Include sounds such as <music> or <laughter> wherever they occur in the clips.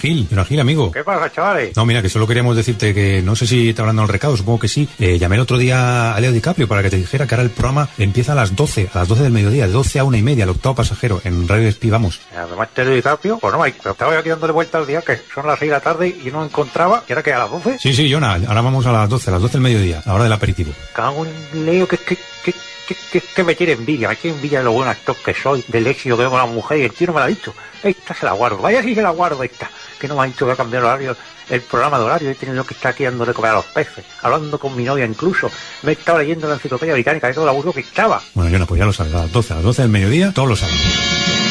Gil, Gil, amigo. ¿Qué pasa, chavales? No, mira, que solo queríamos decirte que no sé si te habrán dado el recado, supongo que sí. Eh, llamé el otro día a Leo DiCaprio para que te dijera que ahora el programa empieza a las 12, a las 12 del mediodía, de 12 a una y media, el octavo pasajero, en Radio Espí, vamos. Además, te Leo DiCaprio, pues no, pero estaba yo aquí dándole vuelta al día, que son las 6 de la tarde y no encontraba, que era que a las 12. Sí, sí, Jonah, ahora vamos a las 12, a las 12 del mediodía, a la hora del aperitivo. Cago en Leo, que, que, que, que, que me tiene envidia, me tiene envidia de lo buen actor que soy, del éxito que tengo con la mujer y el tío no me lo ha dicho. Esta se la guardo, vaya si se la guardo esta que no me ha dicho que va a cambiar el horario, el programa de horario, he tenido que estar aquí dándole comer a los peces, hablando con mi novia incluso, me he estado leyendo la enciclopedia británica de todo el aburro que estaba. Bueno, yo no, pues ya lo sabes, a las 12, a las 12 del mediodía, todos lo saben.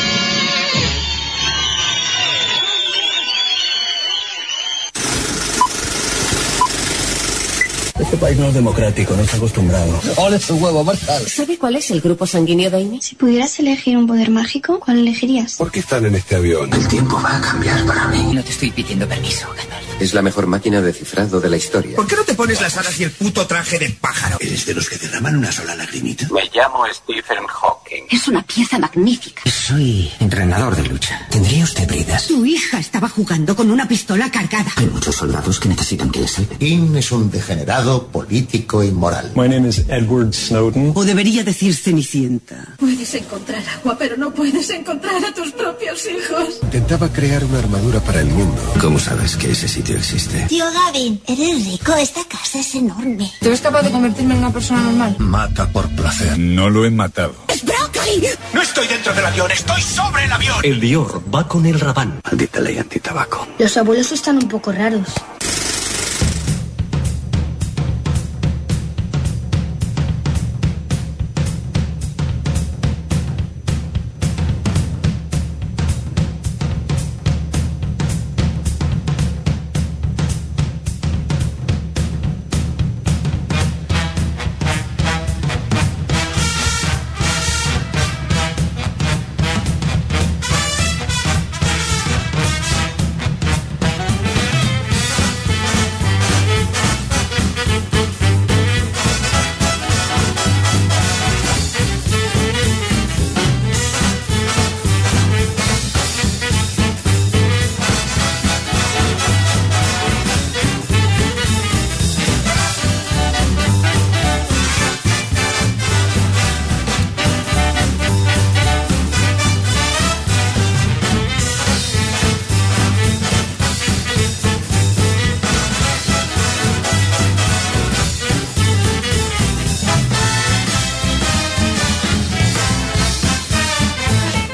Este país no es democrático, no está acostumbrado. ¡Ole su huevo, Marta! ¿Sabe cuál es el grupo sanguíneo de Amy? Si pudieras elegir un poder mágico, ¿cuál elegirías? ¿Por qué están en este avión? El tiempo va a cambiar para mí. No te estoy pidiendo permiso, Gandalf. Es la mejor máquina de cifrado de la historia. ¿Por qué no te pones las alas y el puto traje de pájaro? ¿Eres de los que derraman una sola lagrimita? Me llamo Stephen Hawking. Es una pieza magnífica. Soy entrenador de lucha. ¿Tendría usted bridas? Tu hija estaba jugando con una pistola cargada. Hay muchos soldados que necesitan que les salve. Kim es un degenerado político y moral. My name is Edward Snowden. O debería decir Cenicienta. Puedes encontrar agua, pero no puedes encontrar a tus propios hijos. Intentaba crear una armadura para el mundo. ¿Cómo sabes que ese sitio existe? Tío Gavin, eres rico, esta casa es enorme. ¿Tú eres capaz de convertirme en una persona normal? Mata por placer. No lo he matado. ¡Es brócoli! No estoy dentro del avión, estoy sobre el avión. El Dior va con el Rabán. Maldita ley antitabaco. Los abuelos están un poco raros.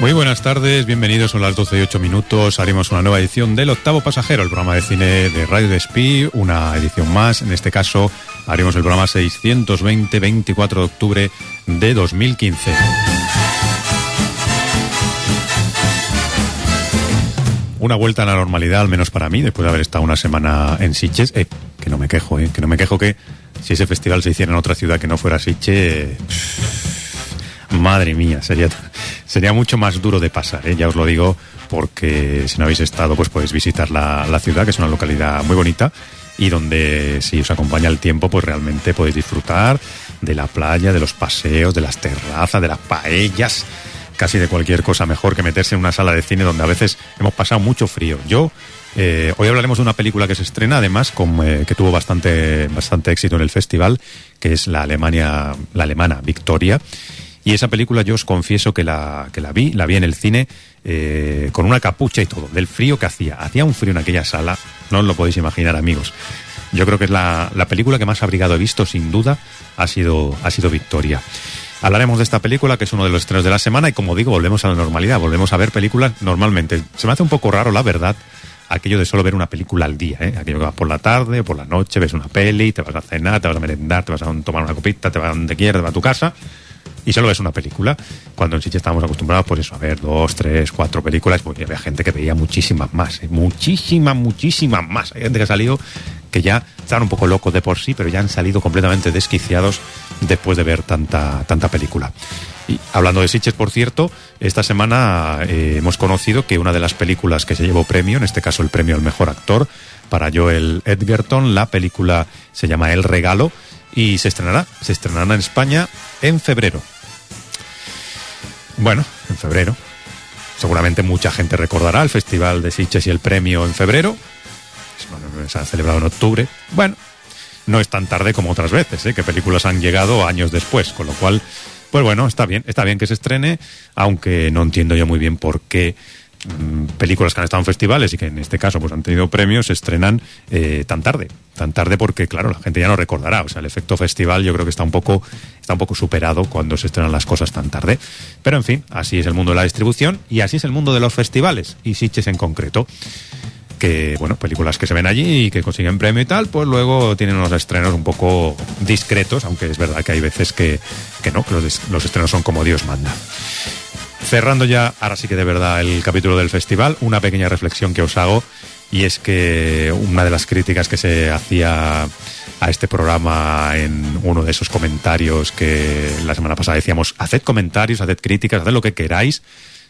Muy buenas tardes, bienvenidos, son las 12 y 8 minutos. Haremos una nueva edición del Octavo Pasajero, el programa de cine de Radio Despí, una edición más. En este caso, haremos el programa 620, 24 de octubre de 2015. Una vuelta a la normalidad, al menos para mí, después de haber estado una semana en Sitges. Eh, que no me quejo, eh, que no me quejo que si ese festival se hiciera en otra ciudad que no fuera Sitges. Madre mía, sería, sería mucho más duro de pasar, ¿eh? ya os lo digo, porque si no habéis estado, pues podéis visitar la, la ciudad, que es una localidad muy bonita y donde si os acompaña el tiempo, pues realmente podéis disfrutar de la playa, de los paseos, de las terrazas, de las paellas, casi de cualquier cosa mejor que meterse en una sala de cine donde a veces hemos pasado mucho frío. Yo eh, hoy hablaremos de una película que se estrena, además, con, eh, que tuvo bastante, bastante éxito en el festival, que es la Alemania, la alemana Victoria. Y esa película yo os confieso que la, que la vi, la vi en el cine eh, con una capucha y todo, del frío que hacía. Hacía un frío en aquella sala, no os lo podéis imaginar amigos. Yo creo que es la, la película que más abrigado he visto, sin duda, ha sido, ha sido Victoria. Hablaremos de esta película, que es uno de los estrenos de la semana, y como digo, volvemos a la normalidad, volvemos a ver películas normalmente. Se me hace un poco raro, la verdad, aquello de solo ver una película al día, ¿eh? aquello que vas por la tarde por la noche, ves una peli, te vas a cenar, te vas a merendar, te vas a tomar una copita, te vas a donde quieras, te vas a tu casa y solo ves una película. Cuando en Sitges estábamos acostumbrados, pues eso, a ver dos, tres, cuatro películas, pues había gente que veía muchísimas más, ¿eh? muchísimas, muchísimas más. Hay gente que ha salido que ya están un poco locos de por sí, pero ya han salido completamente desquiciados después de ver tanta, tanta película. Y hablando de Sitges, por cierto, esta semana eh, hemos conocido que una de las películas que se llevó premio, en este caso el premio al mejor actor, para Joel Edgerton, la película se llama El Regalo y se estrenará, se estrenará en España en febrero. Bueno, en febrero. Seguramente mucha gente recordará el Festival de Sitges y el premio en febrero. Se ha celebrado en octubre. Bueno, no es tan tarde como otras veces, ¿eh? que películas han llegado años después, con lo cual, pues bueno, está bien, está bien que se estrene, aunque no entiendo yo muy bien por qué películas que han estado en festivales y que en este caso pues han tenido premios se estrenan eh, tan tarde. Tan tarde porque claro la gente ya no recordará. O sea el efecto festival yo creo que está un poco está un poco superado cuando se estrenan las cosas tan tarde. Pero en fin así es el mundo de la distribución y así es el mundo de los festivales y Sitges en concreto. Que, bueno, películas que se ven allí y que consiguen premio y tal, pues luego tienen unos estrenos un poco discretos, aunque es verdad que hay veces que, que no, que los, los estrenos son como Dios manda. Cerrando ya, ahora sí que de verdad, el capítulo del festival, una pequeña reflexión que os hago, y es que una de las críticas que se hacía a este programa en uno de esos comentarios que la semana pasada decíamos, haced comentarios, haced críticas, haced lo que queráis,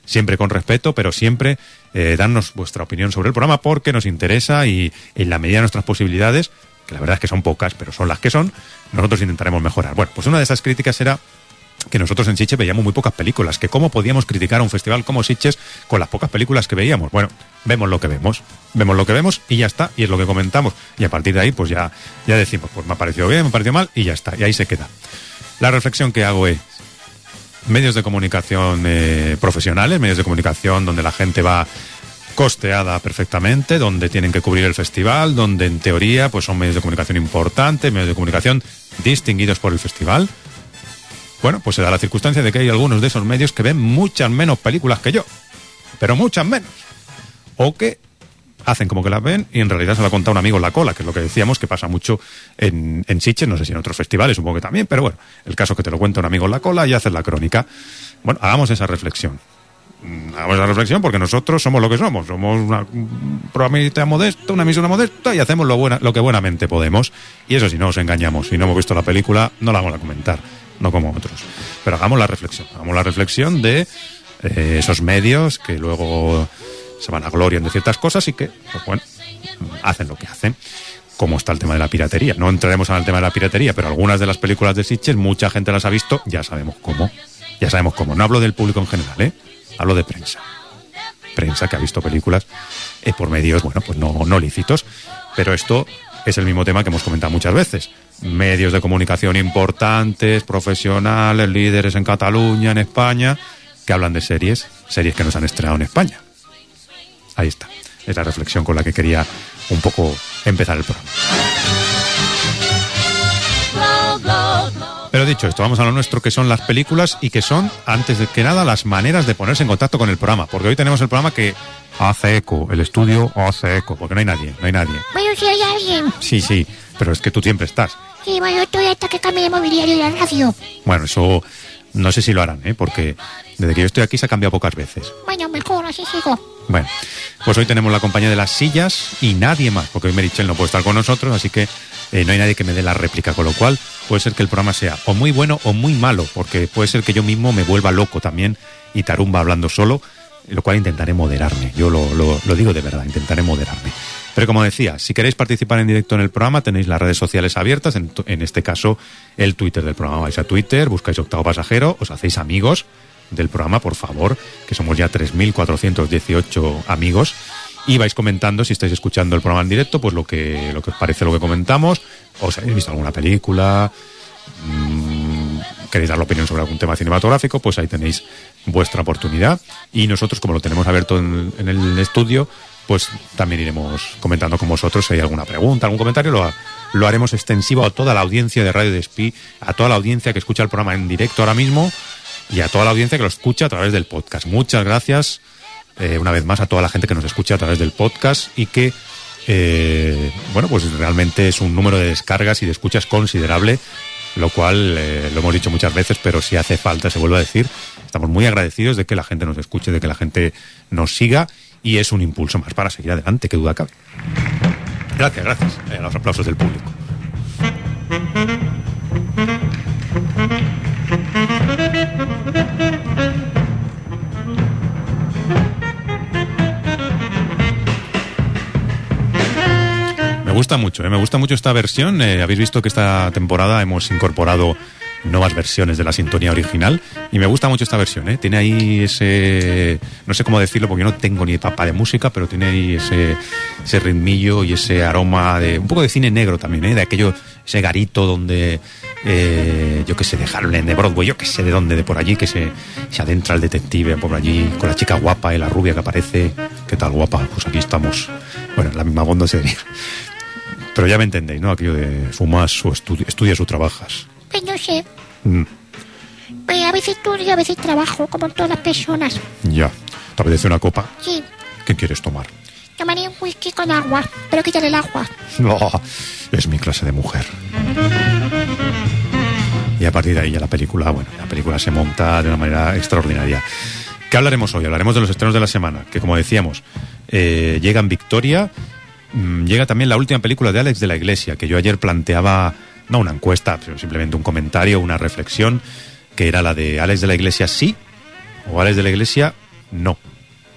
siempre con respeto, pero siempre eh, darnos vuestra opinión sobre el programa porque nos interesa y en la medida de nuestras posibilidades, que la verdad es que son pocas, pero son las que son, nosotros intentaremos mejorar. Bueno, pues una de esas críticas era que nosotros en Sitges veíamos muy pocas películas, que cómo podíamos criticar a un festival como Sitges con las pocas películas que veíamos. Bueno, vemos lo que vemos, vemos lo que vemos y ya está, y es lo que comentamos. Y a partir de ahí, pues ya, ya decimos, pues me ha parecido bien, me ha parecido mal, y ya está, y ahí se queda. La reflexión que hago es, medios de comunicación eh, profesionales, medios de comunicación donde la gente va costeada perfectamente, donde tienen que cubrir el festival, donde en teoría pues son medios de comunicación importantes, medios de comunicación distinguidos por el festival. Bueno, pues se da la circunstancia de que hay algunos de esos medios que ven muchas menos películas que yo, pero muchas menos. O que hacen como que las ven y en realidad se ha contado un amigo en la cola, que es lo que decíamos que pasa mucho en, en Sitges, no sé si en otros festivales, supongo que también, pero bueno, el caso es que te lo cuenta un amigo en la cola y haces la crónica. Bueno, hagamos esa reflexión. Mm, Hagamos esa reflexión porque nosotros somos lo que somos. Somos una, un programita modesto, una emisora modesta y hacemos lo, buena, lo que buenamente podemos. Y eso si no os engañamos, si no hemos visto la película, no la vamos a comentar, no como otros. Pero hagamos la reflexión, hagamos la reflexión de eh, esos medios que luego se van a gloria de ciertas cosas y que, pues bueno, hacen lo que hacen. Como está el tema de la piratería. No entraremos en el tema de la piratería, pero algunas de las películas de Sitges, mucha gente las ha visto, ya sabemos cómo. Ya sabemos cómo. No hablo del público en general, ¿eh? Hablo de prensa. Prensa que ha visto películas eh, por medios, bueno, pues no, no lícitos. Pero esto es el mismo tema que hemos comentado muchas veces. Medios de comunicación importantes, profesionales, líderes en Cataluña, en España, que hablan de series, series que nos han estrenado en España. Ahí está. Es la reflexión con la que quería un poco empezar el programa. Pero dicho esto, vamos a lo nuestro, que son las películas y que son, antes de que nada, las maneras de ponerse en contacto con el programa. Porque hoy tenemos el programa que hace eco, el estudio hace eco, porque no hay nadie, no hay nadie. Bueno, si hay alguien. Sí, sí, pero es que tú siempre estás. Sí, bueno, estoy hasta que cambie de mobiliario y la radio. Bueno, eso no sé si lo harán, ¿eh? porque desde que yo estoy aquí se ha cambiado pocas veces. Bueno, mejor, así sigo. Bueno, pues hoy tenemos la compañía de las sillas y nadie más, porque hoy Merichel no puede estar con nosotros, así que eh, no hay nadie que me dé la réplica, con lo cual puede ser que el programa sea o muy bueno o muy malo, porque puede ser que yo mismo me vuelva loco también y tarumba hablando solo, lo cual intentaré moderarme. Yo lo, lo, lo digo de verdad, intentaré moderarme. Pero como decía, si queréis participar en directo en el programa, tenéis las redes sociales abiertas, en, en este caso el Twitter del programa. Vais a Twitter, buscáis Octavo Pasajero, os hacéis amigos del programa, por favor, que somos ya 3.418 amigos. Y vais comentando, si estáis escuchando el programa en directo, pues lo que, lo que os parece lo que comentamos. ¿Os habéis visto alguna película? Mmm, ¿Queréis dar la opinión sobre algún tema cinematográfico? Pues ahí tenéis vuestra oportunidad. Y nosotros, como lo tenemos abierto en, en el estudio, pues también iremos comentando con vosotros si hay alguna pregunta, algún comentario, lo, lo haremos extensivo a toda la audiencia de Radio Despí, a toda la audiencia que escucha el programa en directo ahora mismo y a toda la audiencia que lo escucha a través del podcast. Muchas gracias eh, una vez más a toda la gente que nos escucha a través del podcast y que, eh, bueno, pues realmente es un número de descargas y de escuchas considerable, lo cual eh, lo hemos dicho muchas veces, pero si hace falta, se vuelve a decir, estamos muy agradecidos de que la gente nos escuche, de que la gente nos siga y es un impulso más para seguir adelante, que duda cabe. Gracias, gracias. Eh, los aplausos del público. Gusta mucho, eh, me gusta mucho esta versión. Eh, Habéis visto que esta temporada hemos incorporado nuevas versiones de la sintonía original y me gusta mucho esta versión, ¿eh? Tiene ahí ese, no sé cómo decirlo porque yo no tengo ni papa de música, pero tiene ahí ese, ese ritmillo y ese aroma de un poco de cine negro también, ¿eh? De aquello, ese garito donde, eh, yo qué sé, de Harlem, de Broadway, yo qué sé de dónde, de por allí, que se, se adentra el detective por allí con la chica guapa y la rubia que aparece. ¿Qué tal guapa? Pues aquí estamos, bueno, en la misma bonda sería. Pero ya me entendéis, ¿no? Aquello de fumas o estudi estudias o trabajas. Pues no sé. Mm, Pues a veces estudio a veces trabajo, como todas las personas. ya. ¿Te apetece una copa? Sí, ¿Qué quieres tomar? tomaría un whisky con agua, pero quítale el agua. <laughs> No, es mi clase de mujer. Y a partir de ahí ya la película, bueno, la película se monta de una manera extraordinaria. ¿Qué hablaremos hoy? Hablaremos de los estrenos de la semana, que como decíamos, eh, llega en Victoria, llega también la última película de Alex de la Iglesia, que yo ayer planteaba, no una encuesta, sino simplemente un comentario, una reflexión, que era la de Alex de la Iglesia sí o Alex de la Iglesia no.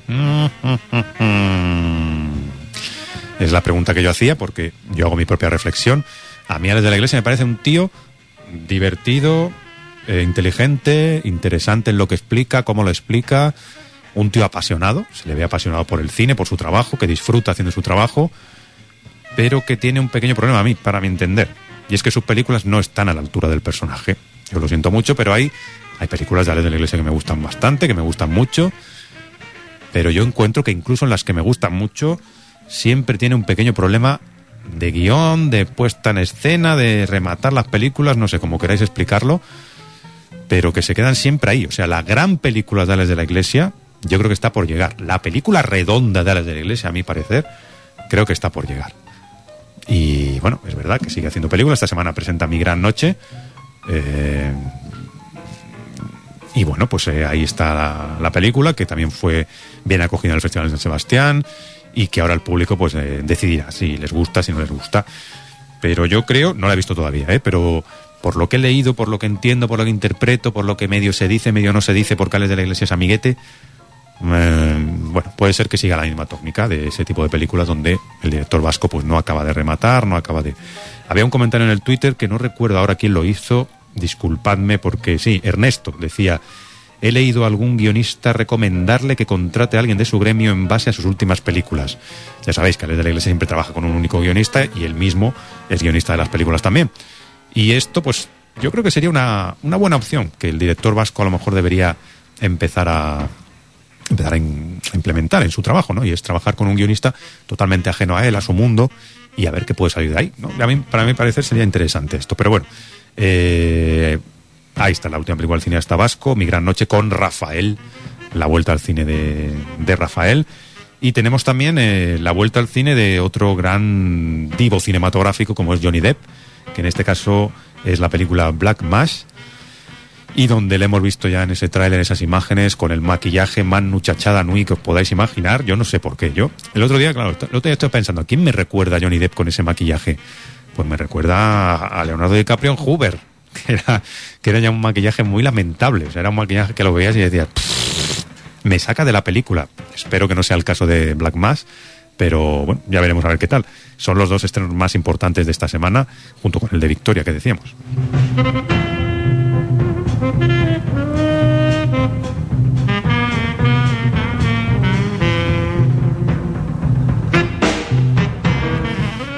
<laughs> Es la pregunta que yo hacía porque yo hago mi propia reflexión. A mí Alex de la Iglesia me parece un tío divertido, eh, inteligente, interesante en lo que explica, cómo lo explica, un tío apasionado, se le ve apasionado por el cine, por su trabajo, que disfruta haciendo su trabajo, pero que tiene un pequeño problema a mí, para mi entender, y es que sus películas no están a la altura del personaje. Yo lo siento mucho, pero hay, hay películas de Alex de la Iglesia que me gustan bastante, que me gustan mucho, pero yo encuentro que incluso en las que me gustan mucho, siempre tiene un pequeño problema de guion, de puesta en escena, de rematar las películas, no sé cómo queráis explicarlo, pero que se quedan siempre ahí. O sea, la gran película de Alex de la Iglesia, yo creo que está por llegar. La película redonda de Alex de la Iglesia, a mi parecer, creo que está por llegar. Y bueno, es verdad que sigue haciendo películas. Esta semana presenta Mi Gran Noche. Eh, y bueno, pues eh, ahí está la, la película, que también fue bien acogida en el Festival de San Sebastián y que ahora el público pues eh, decidirá si les gusta, si no les gusta. Pero yo creo, no la he visto todavía, ¿eh? pero por lo que he leído, por lo que entiendo, por lo que interpreto, por lo que medio se dice, medio no se dice, por Cales de la Iglesia es amiguete, eh, bueno, puede ser que siga la misma técnica de ese tipo de películas donde el director vasco pues no acaba de rematar, no acaba de... Había un comentario en el Twitter que no recuerdo ahora quién lo hizo, disculpadme porque sí, Ernesto decía, he leído a algún guionista recomendarle que contrate a alguien de su gremio en base a sus últimas películas. Ya sabéis que Alex de la Iglesia siempre trabaja con un único guionista y él mismo es guionista de las películas también. Y esto, pues, yo creo que sería una, una buena opción que el director vasco a lo mejor debería empezar a empezar a, implementar en su trabajo, ¿no? Y es trabajar con un guionista totalmente ajeno a él, a su mundo, y a ver qué puede salir de ahí. ¿no? A mí, para mi parecer sería interesante esto. Pero bueno, eh, ahí está la última película del cineasta vasco, Mi Gran Noche con Rafael, la vuelta al cine de, de Rafael. Y tenemos también eh, la vuelta al cine de otro gran divo cinematográfico como es Johnny Depp, que en este caso es la película Black Mass, y donde le hemos visto ya en ese tráiler esas imágenes con el maquillaje más nuchachada nui que os podáis imaginar. Yo no sé por qué. Yo, el otro día, claro, el otro día estoy pensando, ¿quién me recuerda a Johnny Depp con ese maquillaje? Pues me recuerda a Leonardo DiCaprio en Hoover, <laughs> que era, que era ya un maquillaje muy lamentable. O sea, era un maquillaje que lo veías y decías, "Pff, me saca de la película. Espero que no sea el caso de Black Mass, pero bueno, ya veremos a ver qué tal. Son los dos estrenos más importantes de esta semana, junto con el de Victoria que decíamos.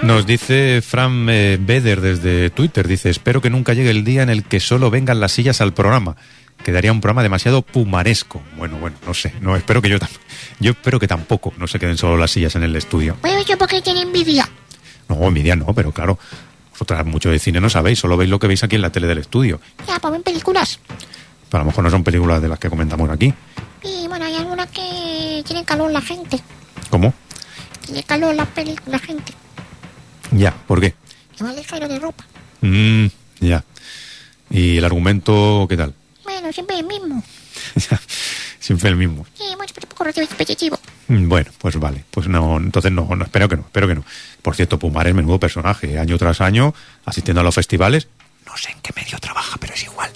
Nos dice Fran eh, Beder desde Twitter, dice, espero que nunca llegue el día en el que solo vengan las sillas al programa. Quedaría un programa demasiado pumaresco. Bueno, bueno, no sé, no espero que yo yo espero que tampoco no se queden solo las sillas en el estudio. Pues yo porque tiene envidia. No, envidia no, pero claro, vosotras mucho de cine no sabéis, solo veis lo que veis aquí en la tele del estudio. Ya, pues ven películas. Pero a lo mejor no son películas de las que comentamos aquí. Y bueno, hay algunas que tienen calor la gente. ¿Cómo? Tiene calor la, la gente. Ya, ¿por qué? Que va ligero de ropa. Mm, ya. ¿Y el argumento qué tal? Bueno, siempre el mismo. <laughs> Siempre el mismo. Sí, un poco repetitivo. Mm, Bueno, pues vale. Pues no, entonces no, no, espero que no, espero que no. Por cierto, Pumar es menudo personaje, año tras año, asistiendo a los festivales. No sé en qué medio trabaja, pero es igual.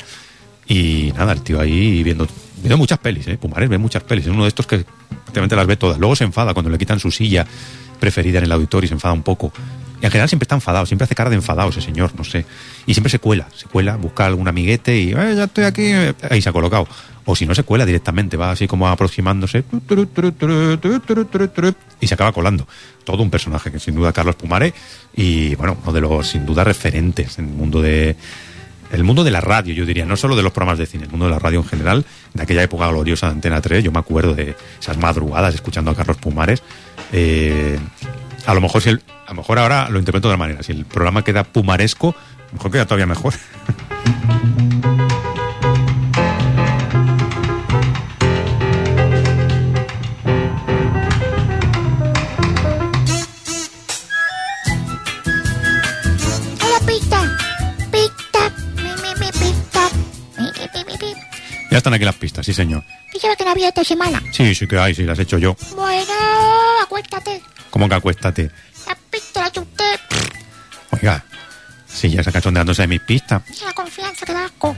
Y nada, el tío ahí viendo, viendo muchas pelis, ¿eh? Pumares ve muchas pelis. Es uno de estos que prácticamente las ve todas. Luego se enfada cuando le quitan su silla preferida en el auditorio y se enfada un poco. Y en general siempre está enfadado, siempre hace cara de enfadado ese señor, no sé. Y siempre se cuela, se cuela, busca algún amiguete y "Eh, ya estoy aquí, eh", ahí se ha colocado. O si no se cuela directamente, va así como aproximándose y se acaba colando. Todo un personaje que sin duda Carlos Pumare y bueno, uno de los sin duda referentes en el mundo de el mundo de la radio, yo diría, no solo de los programas de cine, el mundo de la radio en general, de aquella época gloriosa de Antena 3, yo me acuerdo de esas madrugadas escuchando a Carlos Pumares. Eh, a lo mejor si el, a lo mejor ahora lo interpreto de otra manera, si el programa queda pumaresco, a lo mejor queda todavía mejor. Ya están aquí las pistas, sí señor. ¿Y sabes que no había esta semana? Sí, sí que hay, sí, las he hecho yo. Bueno. ¿Cómo que acuéstate? La pista la chupé. Oiga, sí, ya está cachondeándose de mis pistas. La confianza que da asco.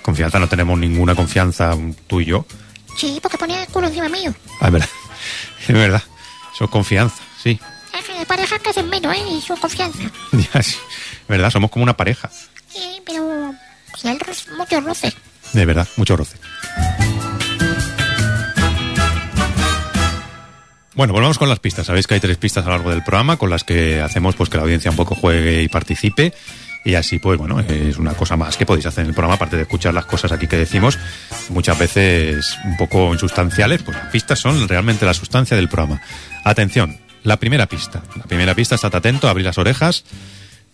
Confianza, no tenemos ninguna confianza tú y yo. Sí, porque ponía el culo encima mío. Ah, es verdad. <laughs> Es verdad. Eso es confianza, sí. De parejas que hacen menos, ¿eh? Y su confianza. <laughs> Ya, sí. Es verdad, somos como una pareja. Sí, pero... Si hay muchos roces. De verdad, mucho roce. Bueno, volvamos con las pistas. Sabéis que hay tres pistas a lo largo del programa con las que hacemos pues que la audiencia un poco juegue y participe. Y así, pues bueno, es una cosa más que podéis hacer en el programa, aparte de escuchar las cosas aquí que decimos, muchas veces un poco insustanciales, pues las pistas son realmente la sustancia del programa. Atención, la primera pista. La primera pista, estate atento, abrí las orejas.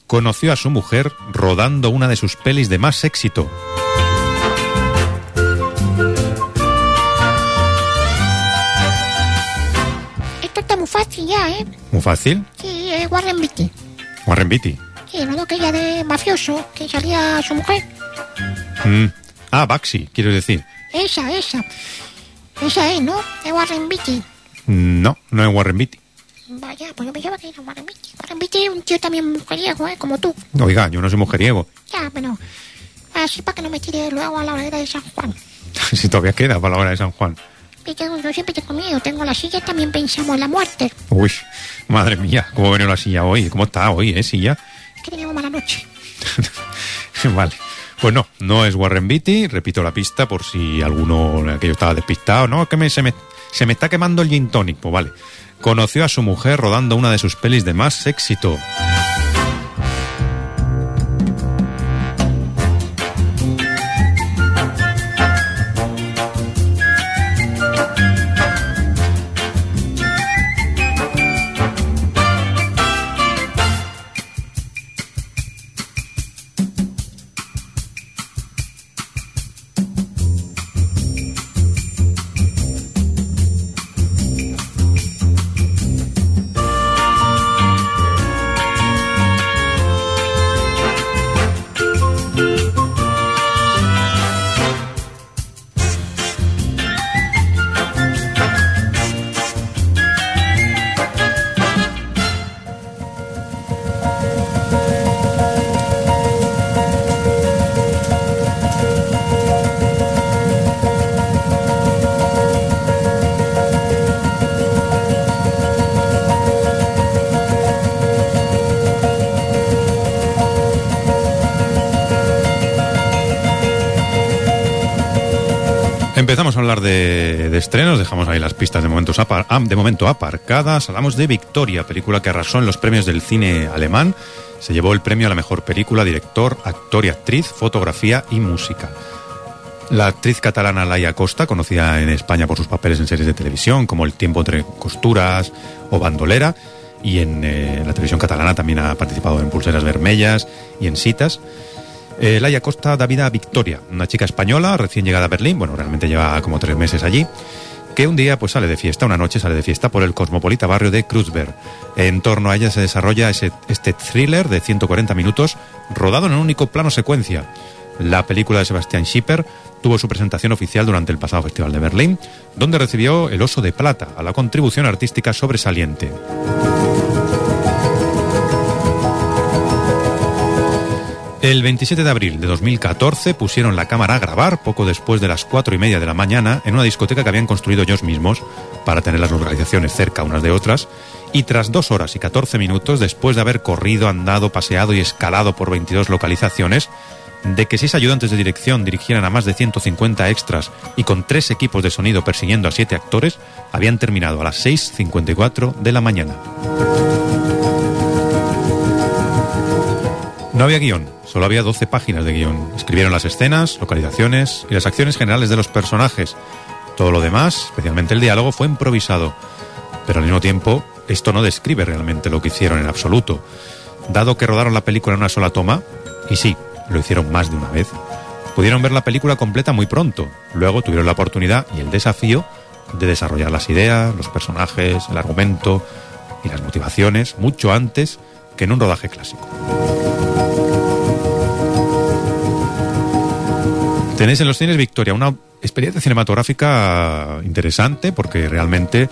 Conoció a su mujer rodando una de sus pelis de más éxito. Muy fácil. Sí, es Warren Beatty. Warren Beatty. Sí, no aquella de mafioso que salía su mujer. Mm. Ah, Baxi, quiero decir. Esa, esa. Esa es, ¿no? Es Warren Beatty. No, no es Warren Beatty. Vaya, pues yo pensaba que era Warren Beatty. Warren Beatty es un tío también mujeriego, ¿eh? Como tú. Oiga, yo no soy mujeriego. Ya, pero... Así para que no me tire luego a la hoguera de San Juan. <laughs> si todavía queda para la hora de San Juan. Yo siempre tengo miedo. Tengo la silla, también pensamos en la muerte. Uy, madre mía, ¿cómo viene la silla hoy? ¿Cómo está hoy, eh, silla? Es que teníamos mala noche. <laughs> vale. Pues no, no es Warren Beatty. Repito la pista por si alguno aquello estaba despistado. No, que me, se, me, se me está quemando el gin tonic. Pues vale. Conoció a su mujer rodando una de sus pelis de más éxito. Estrenos, dejamos ahí las pistas de, momentos apar- ah, de momento aparcadas. Hablamos de Victoria, película que arrasó en los premios del cine alemán. Se llevó el premio a la mejor película, director, actor y actriz, fotografía y música. La actriz catalana Laia Costa, conocida en España por sus papeles en series de televisión como El tiempo entre costuras o Bandolera, y en eh, la televisión catalana también ha participado en Pulseras Vermellas y en Citas. Eh, Laia Costa da vida a Victoria, una chica española recién llegada a Berlín, bueno, realmente lleva como tres meses allí, que un día pues sale de fiesta, una noche sale de fiesta por el cosmopolita barrio de Kreuzberg. En torno a ella se desarrolla ese, este thriller de 140 minutos, rodado en un único plano secuencia. La película de Sebastián Schipper tuvo su presentación oficial durante el pasado Festival de Berlín, donde recibió el Oso de Plata a la contribución artística sobresaliente. El 27 de abril de 2014 pusieron la cámara a grabar poco después de las cuatro y media de la mañana en una discoteca que habían construido ellos mismos para tener las localizaciones cerca unas de otras y tras dos horas y 14 minutos después de haber corrido, andado, paseado y escalado por 22 localizaciones, de que seis ayudantes de dirección dirigieran a más de 150 extras y con tres equipos de sonido persiguiendo a siete actores, habían terminado a las 6.54 de la mañana. No había guion, solo había 12 páginas de guion. Escribieron las escenas, localizaciones y las acciones generales de los personajes. Todo lo demás, especialmente el diálogo, fue improvisado. Pero al mismo tiempo, esto no describe realmente lo que hicieron en absoluto. Dado que rodaron la película en una sola toma, y sí, lo hicieron más de una vez, pudieron ver la película completa muy pronto. Luego tuvieron la oportunidad y el desafío de desarrollar las ideas, los personajes, el argumento y las motivaciones mucho antes que en un rodaje clásico. Tenéis en los cines Victoria una experiencia cinematográfica interesante porque realmente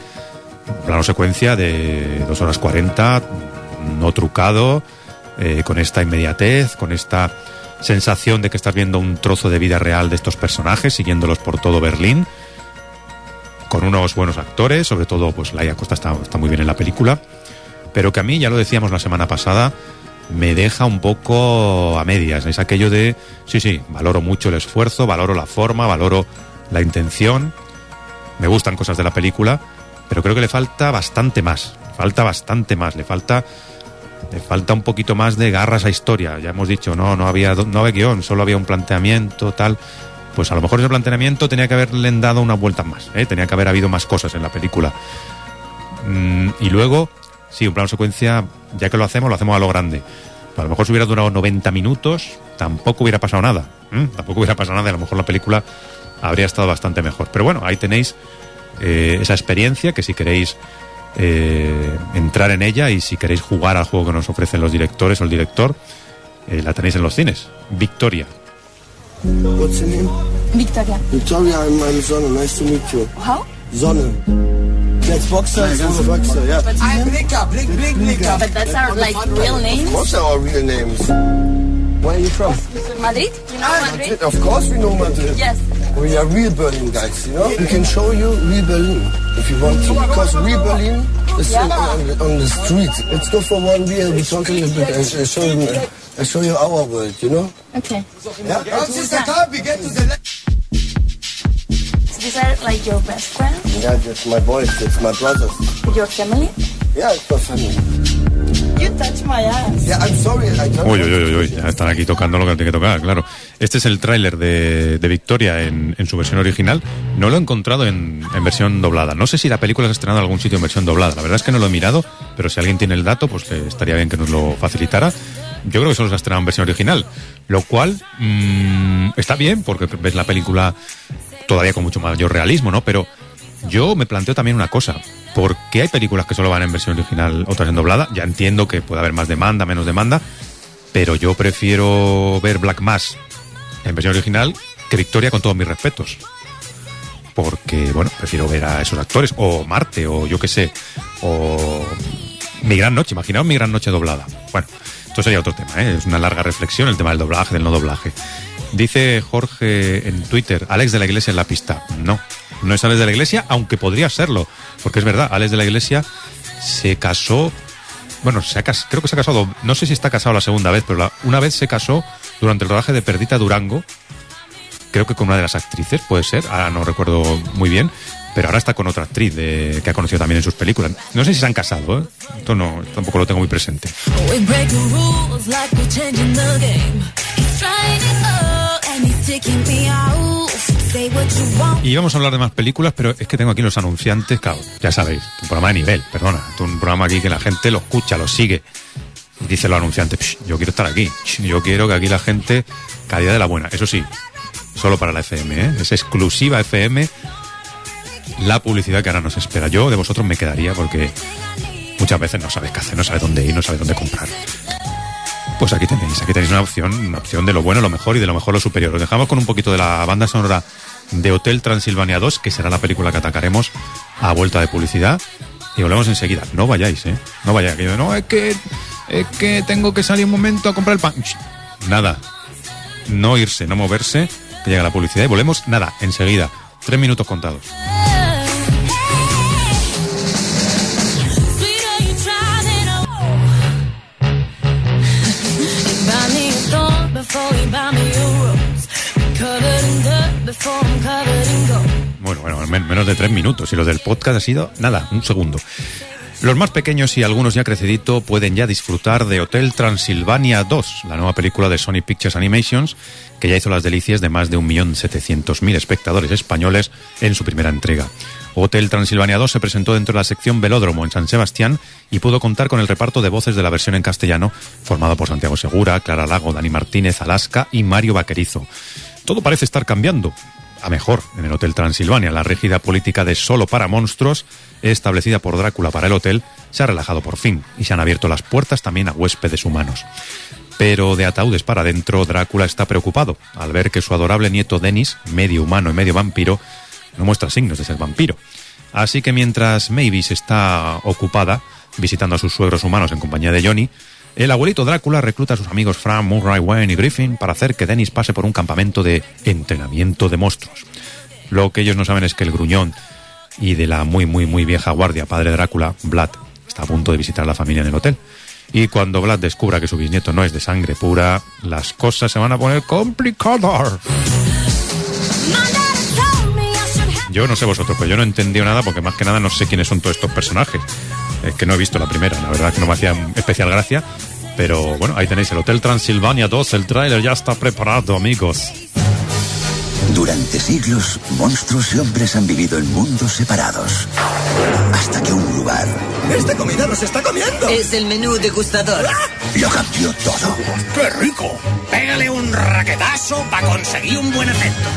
plano secuencia de 2 horas 40, no trucado, eh, con esta inmediatez, con esta sensación de que estás viendo un trozo de vida real de estos personajes, siguiéndolos por todo Berlín, con unos buenos actores, sobre todo pues Laia Costa está, está muy bien en la película, pero que a mí, ya lo decíamos la semana pasada, me deja un poco a medias. Es aquello de, sí, sí, valoro mucho el esfuerzo, valoro la forma, valoro la intención, me gustan cosas de la película, pero creo que le falta bastante más, falta bastante más, le falta le falta un poquito más de garras a historia. Ya hemos dicho, no, no había, no había guion, solo había un planteamiento, tal. Pues a lo mejor ese planteamiento tenía que haberle dado una vuelta más, ¿eh? tenía que haber habido más cosas en la película. Mm, y luego, sí, un plano secuencia, ya que lo hacemos, lo hacemos a lo grande. A lo mejor si hubiera durado 90 minutos, tampoco hubiera pasado nada. ¿eh? Tampoco hubiera pasado nada, y a lo mejor la película habría estado bastante mejor. Pero bueno, ahí tenéis eh, esa experiencia que si queréis eh, entrar en ella y si queréis jugar al juego que nos ofrecen los directores o el director, eh, la tenéis en los cines. Victoria. What's your name? Victoria. Victoria, I'm, I'm Sonne. Nice to meet you. How? Sonne. That's Boxer, it's one of Boxer, yeah. But I'm Blicker, Blick, Blick, Blicker. But that's our like real Of names. course our real names. Where are you from? Madrid? You know ah, Madrid? Of course we know Madrid. Yes. We are real Berlin guys, you know? We can show you real Berlin if you want to. Because real Berlin is Yeah. on, on, the, on the street. Let's go for one beer, we talk a little bit and I show you, I show you our world, you know? Okay. Yeah? These are like your best friends, Yeah, that's my boys, that's my brothers. your family. Yeah, it's my family. You touch my ass. Yeah, I'm sorry, I Uy, uy, uy, uy, ya están aquí tocando lo que tiene que tocar, claro. Este es el tráiler de, de Victoria en, en su versión original. No lo he encontrado en, en versión doblada. No sé si la película se ha estrenado en algún sitio en versión doblada. La verdad es que no lo he mirado, pero si alguien tiene el dato, pues que estaría bien que nos lo facilitara. Yo creo que solo se ha estrenado en versión original, lo cual mm, está bien porque ves la película todavía con mucho mayor realismo, ¿no? Pero yo me planteo también una cosa. ¿Por qué hay películas que solo van en versión original, otras en doblada? Ya entiendo que puede haber más demanda, menos demanda, pero yo prefiero ver Black Mass en versión original que Victoria con todos mis respetos. Porque, bueno, prefiero ver a esos actores, o Marte, o yo qué sé, o Mi Gran Noche, imaginaos Mi Gran Noche doblada. Bueno, esto sería otro tema, ¿eh? es una larga reflexión el tema del doblaje, del no doblaje. Dice Jorge en Twitter, Alex de la Iglesia en la pista. No, no es Alex de la Iglesia, aunque podría serlo, porque es verdad, Alex de la Iglesia se casó, bueno, se ha creo que se ha casado, no sé si está casado la segunda vez, pero la- una vez se casó durante el rodaje de Perdita Durango, creo que con una de las actrices, puede ser, ahora no recuerdo muy bien, pero ahora está con otra actriz de- que ha conocido también en sus películas. No sé si se han casado, ¿eh? esto no, tampoco lo tengo muy presente. Y vamos a hablar de más películas, pero es que tengo aquí los anunciantes, claro, ya sabéis, un programa de nivel, perdona, un programa aquí que la gente lo escucha, lo sigue. Y dice los anunciantes, "Psh, yo quiero estar aquí, yo quiero que aquí la gente calidad de la buena. Eso sí, solo para la FM, ¿eh? es exclusiva FM la publicidad que ahora nos espera. Yo de vosotros me quedaría porque muchas veces no sabes qué hacer, no sabes dónde ir, no sabes dónde comprar. Pues aquí tenéis, aquí tenéis una opción, una opción de lo bueno, lo mejor y de lo mejor lo superior. Os dejamos con un poquito de la banda sonora de Hotel Transilvania 2, que será la película que atacaremos a vuelta de publicidad. Y volvemos enseguida. No vayáis, ¿eh? No vayáis. De, no, es que, es que tengo que salir un momento a comprar el pan. Nada. No irse, no moverse, que llega la publicidad y volvemos, nada, enseguida. Tres minutos contados. Bueno, bueno, men- menos de tres minutos. Y lo del podcast ha sido nada, un segundo. Los más pequeños y algunos ya crecidito pueden ya disfrutar de Hotel Transilvania 2, la nueva película de Sony Pictures Animations, que ya hizo las delicias de más de 1.700.000 espectadores españoles en su primera entrega. Hotel Transilvania 2 se presentó dentro de la sección Velódromo en San Sebastián y pudo contar con el reparto de voces de la versión en castellano, formado por Santiago Segura, Clara Lago, Dani Martínez, Alaska y Mario Vaquerizo. Todo parece estar cambiando. A mejor, en el Hotel Transilvania, la rígida política de solo para monstruos, establecida por Drácula para el hotel, se ha relajado por fin y se han abierto las puertas también a huéspedes humanos. Pero de ataúdes para adentro, Drácula está preocupado al ver que su adorable nieto Denis, medio humano y medio vampiro, no muestra signos de ser vampiro. Así que mientras Mavis está ocupada visitando a sus suegros humanos en compañía de Johnny, el abuelito Drácula recluta a sus amigos Fran, Murray, Wayne y Griffin para hacer que Dennis pase por un campamento de entrenamiento de monstruos. Lo que ellos no saben es que el gruñón y de la muy, muy, muy vieja guardia, padre Drácula, Vlad, está a punto de visitar a la familia en el hotel. Y cuando Vlad descubra que su bisnieto no es de sangre pura, las cosas se van a poner complicadas. Yo no sé vosotros, pero yo no he entendido nada porque más que nada no sé quiénes son todos estos personajes. Es que no he visto la primera, la verdad que no me hacía especial gracia. Pero bueno, ahí tenéis el Hotel Transilvania 2, el tráiler ya está preparado, amigos. Durante siglos, monstruos y hombres han vivido en mundos separados. Hasta que un lugar ¡Esta comida nos está comiendo! Es el menú degustador. lo cambió todo. ¡Qué rico! Pégale un raquetazo para conseguir un buen efecto.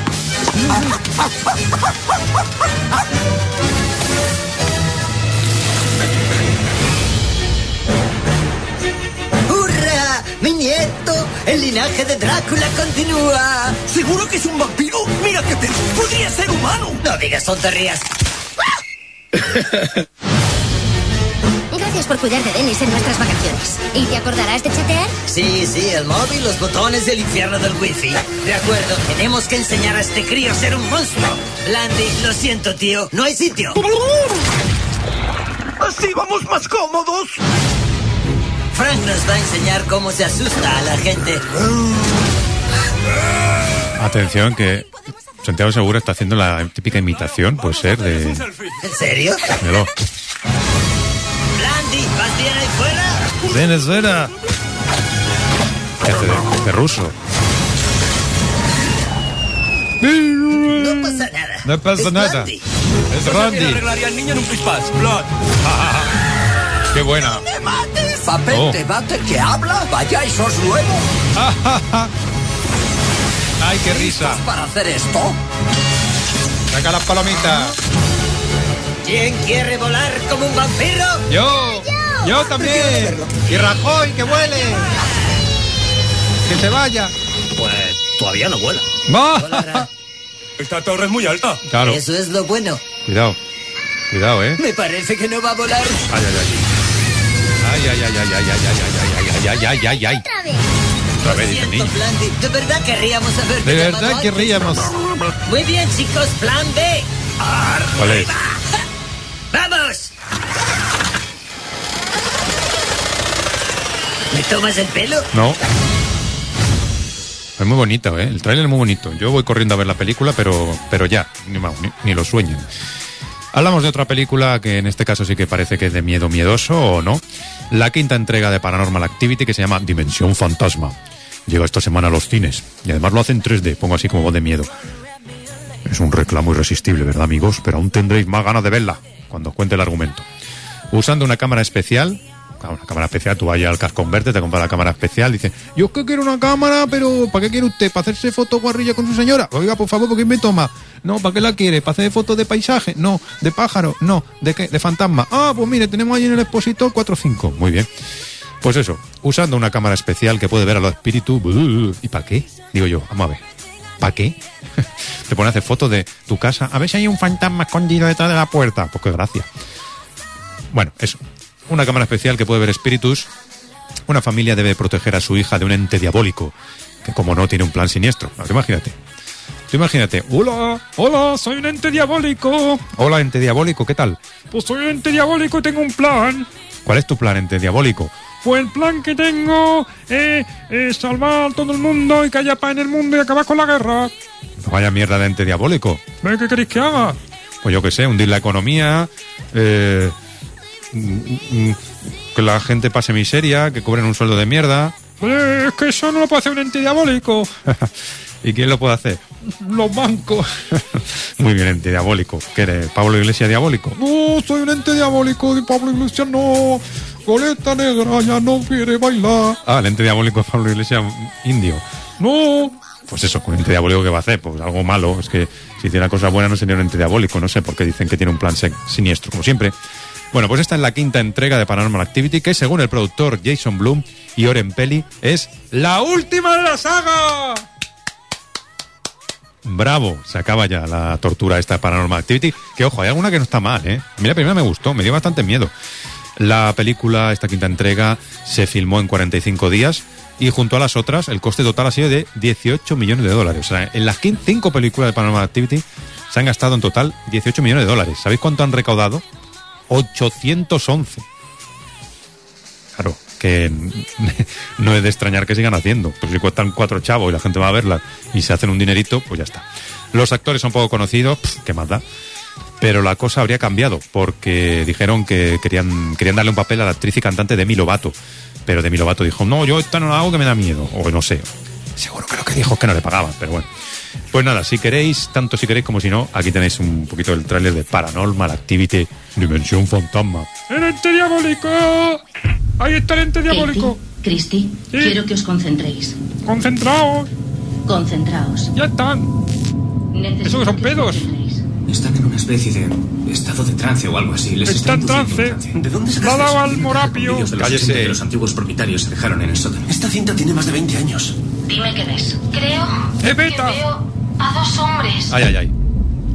Nieto! ¡El linaje de Drácula continúa! ¿Seguro que es un vampiro? ¡Mira que te... ¡Podría ser humano! No digas tonterías. <laughs> Gracias por cuidar de Dennis en nuestras vacaciones. ¿Y te acordarás de chatear? Sí, sí, el móvil, los botones del infierno del wifi. De acuerdo, tenemos que enseñar a este crío a ser un monstruo. Blandy, lo siento, tío, no hay sitio. ¡Así vamos más cómodos! Frank nos va a enseñar cómo se asusta a la gente. Atención que Santiago Segura está haciendo la típica imitación, puede ser, de... ¿En serio? Míralo. Blandy, ¿vas bien ahí fuera? Venezuela. ¿Qué hace de, de ruso? No pasa nada. No pasa Es nada. Es Randy. arreglaría al niño en un pispás. Blood. <laughs> Qué buena. ¿Papel Oh. debate que habla? Vaya, eso es nuevo. <laughs> Ay, qué risa. ¿Para hacer esto? Saca las palomitas. ¿Quién quiere volar como un vampiro? Yo. Yo también. Y Rajoy, que huele. Que se vaya. Pues todavía no vuela. Va. <laughs> Esta torre es muy alta. Claro. Eso es lo bueno. Cuidado. Cuidado, eh. Me parece que no va a volar. Ay, ay, ay. Ay, ay, ay, ay, ay, ay, ay, ay, ay, ay, ay, ay, ay. Otra vez, dice el niño. Blandy, de verdad querríamos haber De verdad querríamos. Muy bien, chicos, plan B. ¿Cuál es? ¡Vamos! ¿Me tomas el pelo? No. Es muy bonito, ¿eh? El tráiler es muy bonito. Yo voy corriendo a ver la película, pero, pero ya, ni, ni, ni lo sueñen. Hablamos de otra película que en este caso sí que parece que es de miedo miedoso o no. La quinta entrega de Paranormal Activity que se llama Dimensión Fantasma. Llega esta semana a los cines. Y además lo hace en 3D, pongo así como voz de miedo. Es un reclamo irresistible, ¿verdad, amigos? Pero aún tendréis más ganas de verla cuando os cuente el argumento. Usando una cámara especial, una cámara especial, tú vayas al casco verde, te compras la cámara especial, dice, yo es que quiero una cámara, pero ¿para qué quiere usted? ¿Para hacerse foto guarrilla con su señora? Oiga, por favor, ¿por qué me toma? No, ¿para qué la quiere? ¿Para hacer fotos de paisaje? No, de pájaro, no, ¿de qué? De fantasma. Ah, pues mire, tenemos ahí en el expositor 4 o 5. Muy bien. Pues eso, usando una cámara especial que puede ver a los espíritus. ¿Y para qué? Digo yo, vamos a ver. ¿Para qué? <laughs> Te pone a hacer fotos de tu casa. A ver si hay un fantasma escondido detrás de la puerta. Pues qué gracia. Bueno, eso. Una cámara especial que puede ver espíritus una familia debe proteger a su hija de un ente diabólico, que como no tiene un plan siniestro. Imagínate. Tú imagínate, hola, hola, soy un ente diabólico. Hola, ente diabólico, ¿qué tal? Pues soy un ente diabólico y tengo un plan. ¿Cuál es tu plan, ente diabólico? Pues el plan que tengo es, es salvar a todo el mundo y que haya paz en el mundo y acabar con la guerra. No vaya mierda de ente diabólico. ¿Qué queréis que haga? Pues yo qué sé, hundir la economía, eh, que la gente pase miseria, que cobren un sueldo de mierda. es que eso no lo puede hacer un ente diabólico. <laughs> ¿Y quién lo puede hacer? Los bancos. <laughs> Muy bien, ente diabólico. ¿Qué eres? ¿Pablo Iglesias diabólico? No, soy un ente diabólico de Pablo Iglesias, no. Goleta negra ya no quiere bailar. Ah, el ente diabólico de Pablo Iglesias indio. No. Pues eso, con ente diabólico que va a hacer, pues algo malo. Es que si hiciera cosas buenas no sería un ente diabólico. No sé por qué dicen que tiene un plan sec- siniestro, como siempre. Bueno, pues esta es la quinta entrega de Paranormal Activity, que según el productor Jason Bloom y Oren Pelli, es la última de la saga. Bravo, se acaba ya la tortura esta Paranormal Activity. Que ojo, hay alguna que no está mal, ¿eh? A mí la primera me gustó, me dio bastante miedo. La película, esta quinta entrega, se filmó en 45 días y junto a las otras, el coste total ha sido de 18 millones de dólares. O sea, en las cinco películas de Paranormal Activity se han gastado en total 18 millones de dólares. ¿Sabéis cuánto han recaudado? 811. Claro, que <laughs> no es de extrañar que sigan haciendo. Pues si cuestan cuatro chavos y la gente va a verlas y se hacen un dinerito, pues ya está. Los actores son poco conocidos, ¿qué más da? Pero la cosa habría cambiado porque dijeron que querían, querían darle un papel a la actriz y cantante Demi Lovato. Pero Demi Lovato dijo, no, yo esta no la hago que me da miedo. O no sé. Seguro que lo que dijo es que no le pagaban, pero bueno. Pues nada, si queréis, tanto si queréis como si no, aquí tenéis un poquito del tráiler de Paranormal Activity Dimensión Fantasma. ¡El ente diabólico! ¡Ahí está el ente diabólico! Cristi, quiero que os concentréis. ¡Concentraos! Concentraos. ¡Ya están! Necesito ¿Eso que son pedos? Están en una especie de estado de trance o algo así. Les Está en trance. ¿De dónde ¡La ha dado al morapio! De Cállese. 60 que los antiguos propietarios se dejaron en el sótano. Esta cinta tiene más de 20 años. Dime qué ves. Creo ¡Eh, que beta! veo a dos hombres. ¡Ay, ay, ay!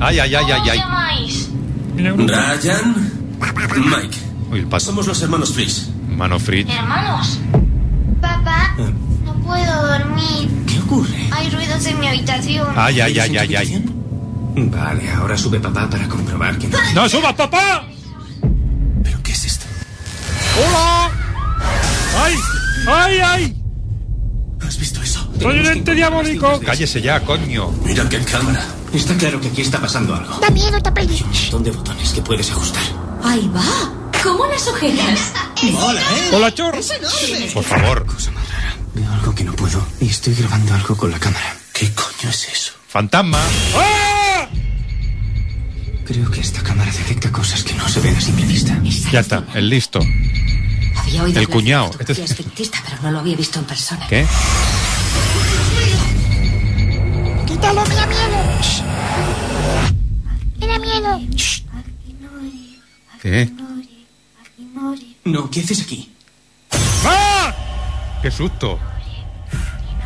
¡Ay, ay, ay, ¿Cómo ay, ay! llamáis? Ryan. Mike. Uy, el paso. Somos los hermanos Fritz. Mano Fritz. Hermanos. Papá, no puedo dormir. ¿Qué ocurre? Hay ruidos en mi habitación. ¡Ay, ay, ay, ay, ay! Vale, ahora sube papá para comprobar que no. ¡No subas, papá! ¿Pero qué es esto? ¡Hola! ¡Ay! ¡Ay, ay! ¿Has visto eso? ¡Soy un ente diabólico! ¡Cállese ya, coño! Mira qué cámara. Está claro que aquí está pasando algo. Da miedo esta peli. Un montón de botones que puedes ajustar. Ahí va. ¿Cómo las ojeras? Mola, ¿eh? ¡Hola, chor! Por favor. Cosa más rara. Veo algo que no puedo y estoy grabando algo con la cámara. ¿Qué coño es eso? ¡Fantasma! ¡Ah! Creo que esta cámara detecta cosas que no se ven a simple vista. Ya está, el listo. Había oído El cuñado. Este es- espiritista, pero no lo había visto en persona. ¿Qué? Quítalo, me da miedo. Me da miedo. ¿Qué? No, ¿qué haces aquí? ¡Ah! ¡Qué susto!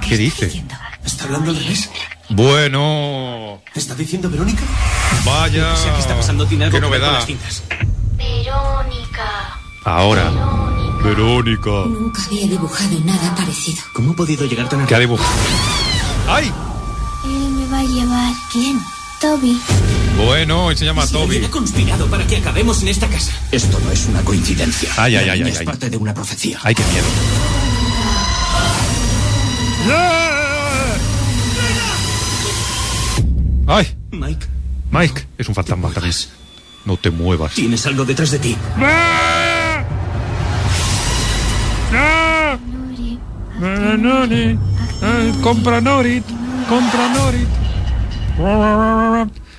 ¿Qué dice? ¿Está hablando al revés? Bueno, ¿Está diciendo Verónica? vaya. ¿qué está pasando? Tiene algo ¡Qué que ver con novedad! las cintas. Verónica. Ahora. Verónica. Nunca había dibujado nada parecido. ¿Cómo ha podido llegar tan ¿Qué ha dibujado? ¡Ay! Él me va a llevar. ¿Quién? Toby. Bueno, y se llama Si Toby. ha conspirado para que acabemos en esta casa. Esto no es una coincidencia. Ay, ay, ay, ay, Es ay. parte de una profecía. ¡Ay, qué miedo! ¡Ay! Mike, Mike, es un fantasma también. No te muevas. tienes algo detrás de ti. ¡Ah! ¡Ah! Nori. Eh, Compra Norit. Compra Norit.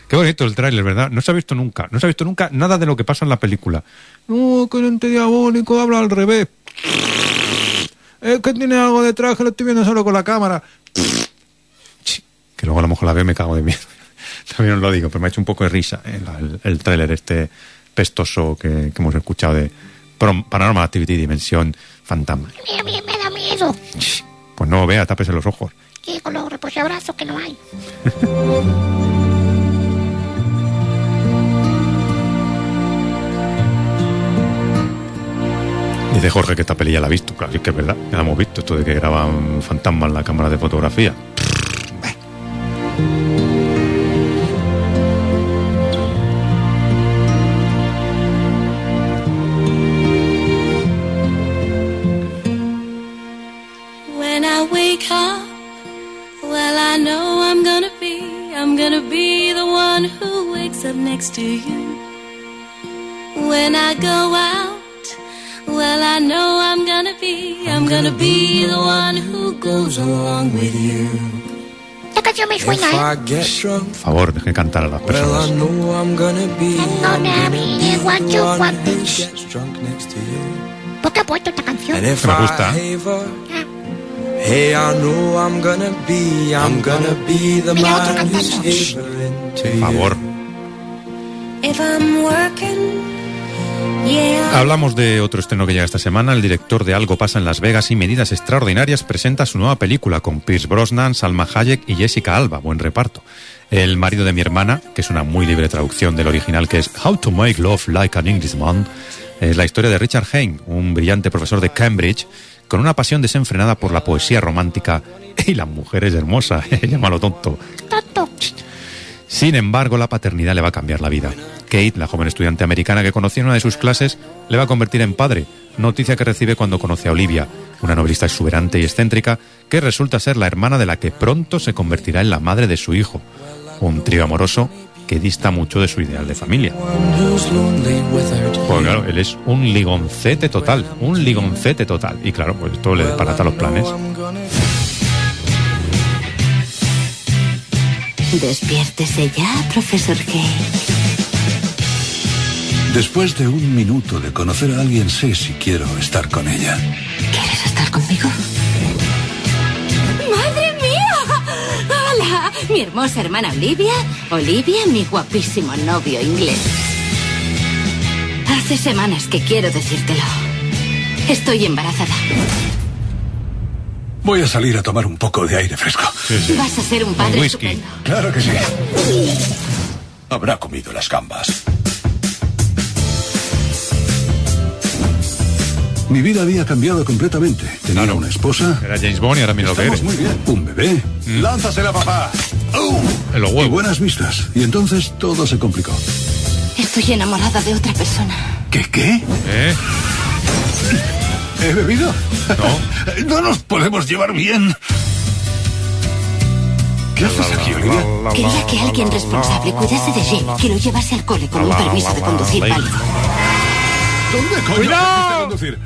Qué bonito el tráiler, ¿verdad? No se ha visto nunca. No se ha visto nunca nada de lo que pasa en la película. No, que ente diabólico habla al revés. Es que tiene algo detrás que lo estoy viendo solo con la cámara. Que luego a lo mejor la veo y me cago de miedo. <laughs> También os lo digo, pero me ha hecho un poco de risa el, el tráiler este pestoso que, que hemos escuchado de Paranormal Activity Dimensión Fantasma. Me, me, me da miedo. Pues no, vea, tápese los ojos. Que con los reposabrazos que no hay. <laughs> Dice Jorge que esta peli ya la ha visto. Claro, es que es verdad, ya la hemos visto. Esto de que graban fantasmas en la cámara de fotografía. Next to you. When I go out, well, I know I'm gonna be, I'm gonna be the one who goes along with you. Esta canción me suena, ¿eh? Por favor, deje cantar a las personas. ¿Por qué ha puesto esta canción? Que me gusta. Hey, I know I'm gonna be, I'm gonna be the man who's Por favor. If I'm working. Hablamos de otro estreno que llega esta semana. El director de Algo pasa en Las Vegas y Medidas Extraordinarias presenta su nueva película con Pierce Brosnan, Salma Hayek y Jessica Alba. Buen reparto. El marido de mi hermana, que es una muy libre traducción del original, que es How to Make Love Like an Englishman, es la historia de Richard Hain, un brillante profesor de Cambridge, con una pasión desenfrenada por la poesía romántica <laughs> y las mujeres hermosas. <laughs> Llámalo tonto. Tonto. Sin embargo, la paternidad le va a cambiar la vida. Kate, la joven estudiante americana que conoció en una de sus clases, le va a convertir en padre. Noticia que recibe cuando conoce a Olivia, una novelista exuberante y excéntrica que resulta ser la hermana de la que pronto se convertirá en la madre de su hijo. Un trío amoroso que dista mucho de su ideal de familia. Pues claro, él es un ligoncete total, un ligoncete total. Y claro, pues esto le desparata los planes. Despiértese ya, profesor Kay. Después de un minuto de conocer a alguien, sé si quiero estar con ella. ¿Quieres estar conmigo? ¡Madre mía! ¡Hola! Mi hermosa hermana Olivia. Olivia, mi guapísimo novio inglés. Hace semanas que quiero decírtelo. Estoy embarazada. Voy a salir a tomar un poco de aire fresco. Vas a ser un padre estupendo. Claro que sí. Habrá comido las gambas. Mi vida había cambiado completamente. Tenía una esposa. Era James Bond y ahora mira lo que Estamos eres. muy bien. Un bebé. Lánzasela, papá. En los Y huevos. buenas vistas. Y entonces todo se complicó. Estoy enamorada de otra persona. ¿Qué qué? ¿Eh? ¿He bebido? No. <laughs> no nos podemos llevar bien. ¿Qué haces aquí, Olivia? Quería que alguien responsable cuidase de Jay y lo llevase al cole con un permiso de conducir válido. ¿Dónde coño ¡Cuidado! conducir?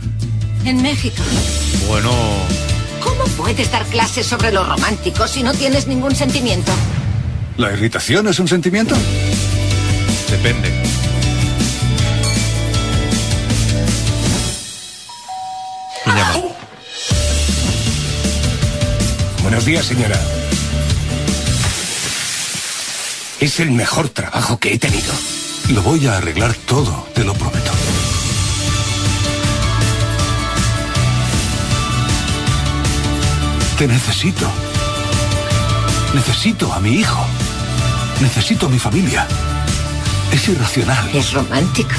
En México. Bueno, ¿Cómo puedes dar clases sobre lo romántico si no tienes ningún sentimiento? ¿La irritación es un sentimiento? depende. Buenos días, señora. Es el mejor trabajo que he tenido. Lo voy a arreglar todo, te lo prometo. Te necesito. Necesito a mi hijo. Necesito a mi familia. Es irracional. Es romántico.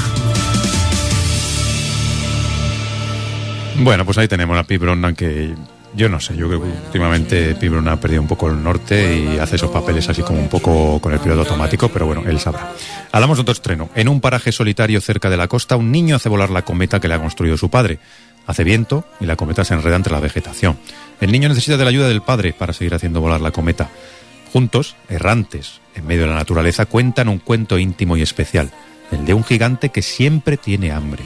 Bueno, pues ahí tenemos a Pete Brosnan que yo no sé, yo creo que últimamente Brosnan ha perdido un poco el norte y hace esos papeles así como un poco con el piloto automático, pero bueno, él sabrá. Hablamos de otro estreno. En un paraje solitario cerca de la costa, un niño hace volar la cometa que le ha construido su padre. Hace viento y la cometa se enreda entre la vegetación. El niño necesita de la ayuda del padre para seguir haciendo volar la cometa. Juntos, errantes, en medio de la naturaleza, cuentan un cuento íntimo y especial, el de un gigante que siempre tiene hambre.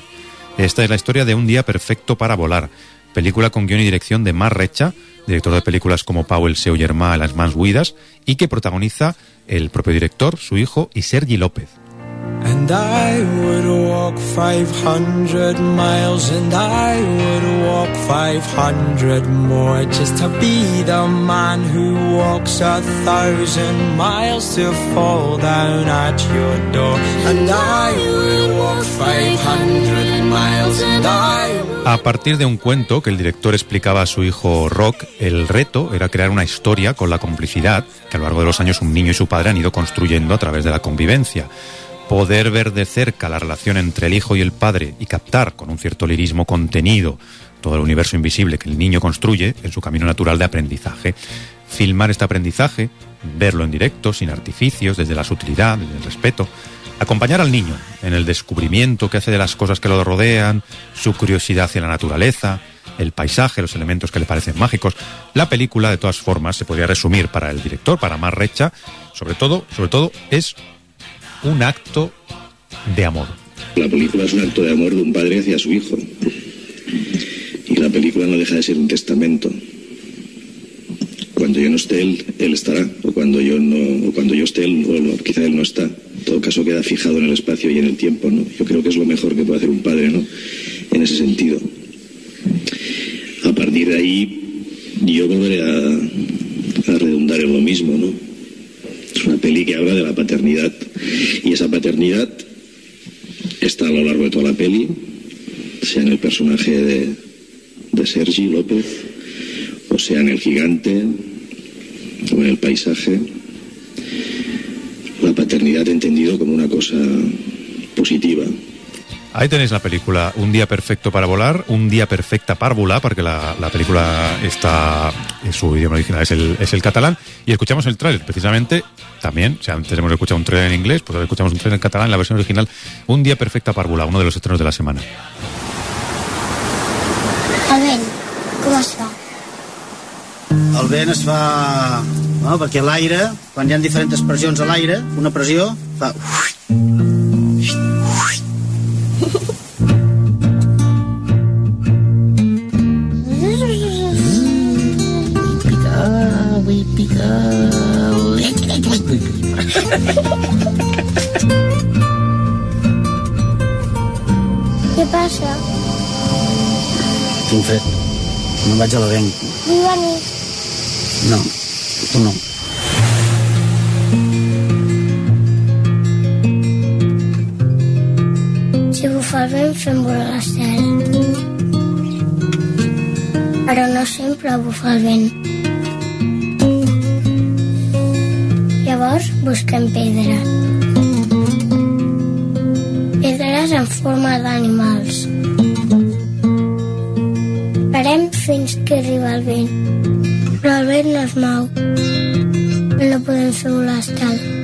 Esta es la historia de Un día perfecto para volar, película con guion y dirección de Mar Recha, director de películas como Pau el seu germà, Las mans buidas, y que protagoniza el propio director, su hijo y Sergi López. And I would walk 500 miles and I would walk 500 more just to be the man who walks a thousand miles to fall down at your door. And I would walk 500 miles and I A partir de un cuento que el director explicaba a su hijo Rock, el reto era crear una historia con la complicidad que a lo largo de los años un niño y su padre han ido construyendo a través de la convivencia. poder ver de cerca la relación entre el hijo y el padre y captar con un cierto lirismo contenido todo el universo invisible que el niño construye en su camino natural de aprendizaje. Filmar este aprendizaje, verlo en directo, sin artificios, desde la sutilidad, desde el respeto. Acompañar al niño en el descubrimiento que hace de las cosas que lo rodean, su curiosidad hacia la naturaleza, el paisaje, los elementos que le parecen mágicos. La película, de todas formas, se podría resumir para el director, para Mar Recha, sobre todo, sobre todo, es un acto de amor. La película es un acto de amor de un padre hacia su hijo. Y la película no deja de ser un testamento. Cuando yo no esté él, él estará. O cuando yo no, o cuando yo esté él, o quizá él no está. En todo caso queda fijado en el espacio y en el tiempo. Yo creo que es lo mejor que puede hacer un padre, ¿no? En ese sentido. A partir de ahí, yo volveré a, a redundar en lo mismo, ¿no? Es una peli que habla de la paternidad. Y esa paternidad está a lo largo de toda la peli, sea en el personaje de, de Sergi López, o sea en el gigante, o en el paisaje. La paternidad entendido como una cosa positiva. Ahí tenéis la película Un día perfecto para volar, Un día perfecta para volar, porque la, la película está, en su idioma original es el, es el catalán, y escuchamos el tráiler, precisamente, también, o sea, antes hemos escuchado un tráiler en inglés, pues ahora escuchamos un tráiler en catalán, la versión original, Un día perfecta para volar, uno de los estrenos de la semana. El vent, com es fa? El vent es fa... No, perquè l'aire, quan hi ha diferents pressions a l'aire, una pressió fa... Què passa? Tinc fred. No vaig a l'avenc. Vull venir. No, tu no. Si bufa el vent, fem volar l'estel. Però no sempre bufa el vent. Llavors busquem pedra. Pedres en forma d'animals. Esperem fins que arriba el vent. No es mou. No podem l'estel.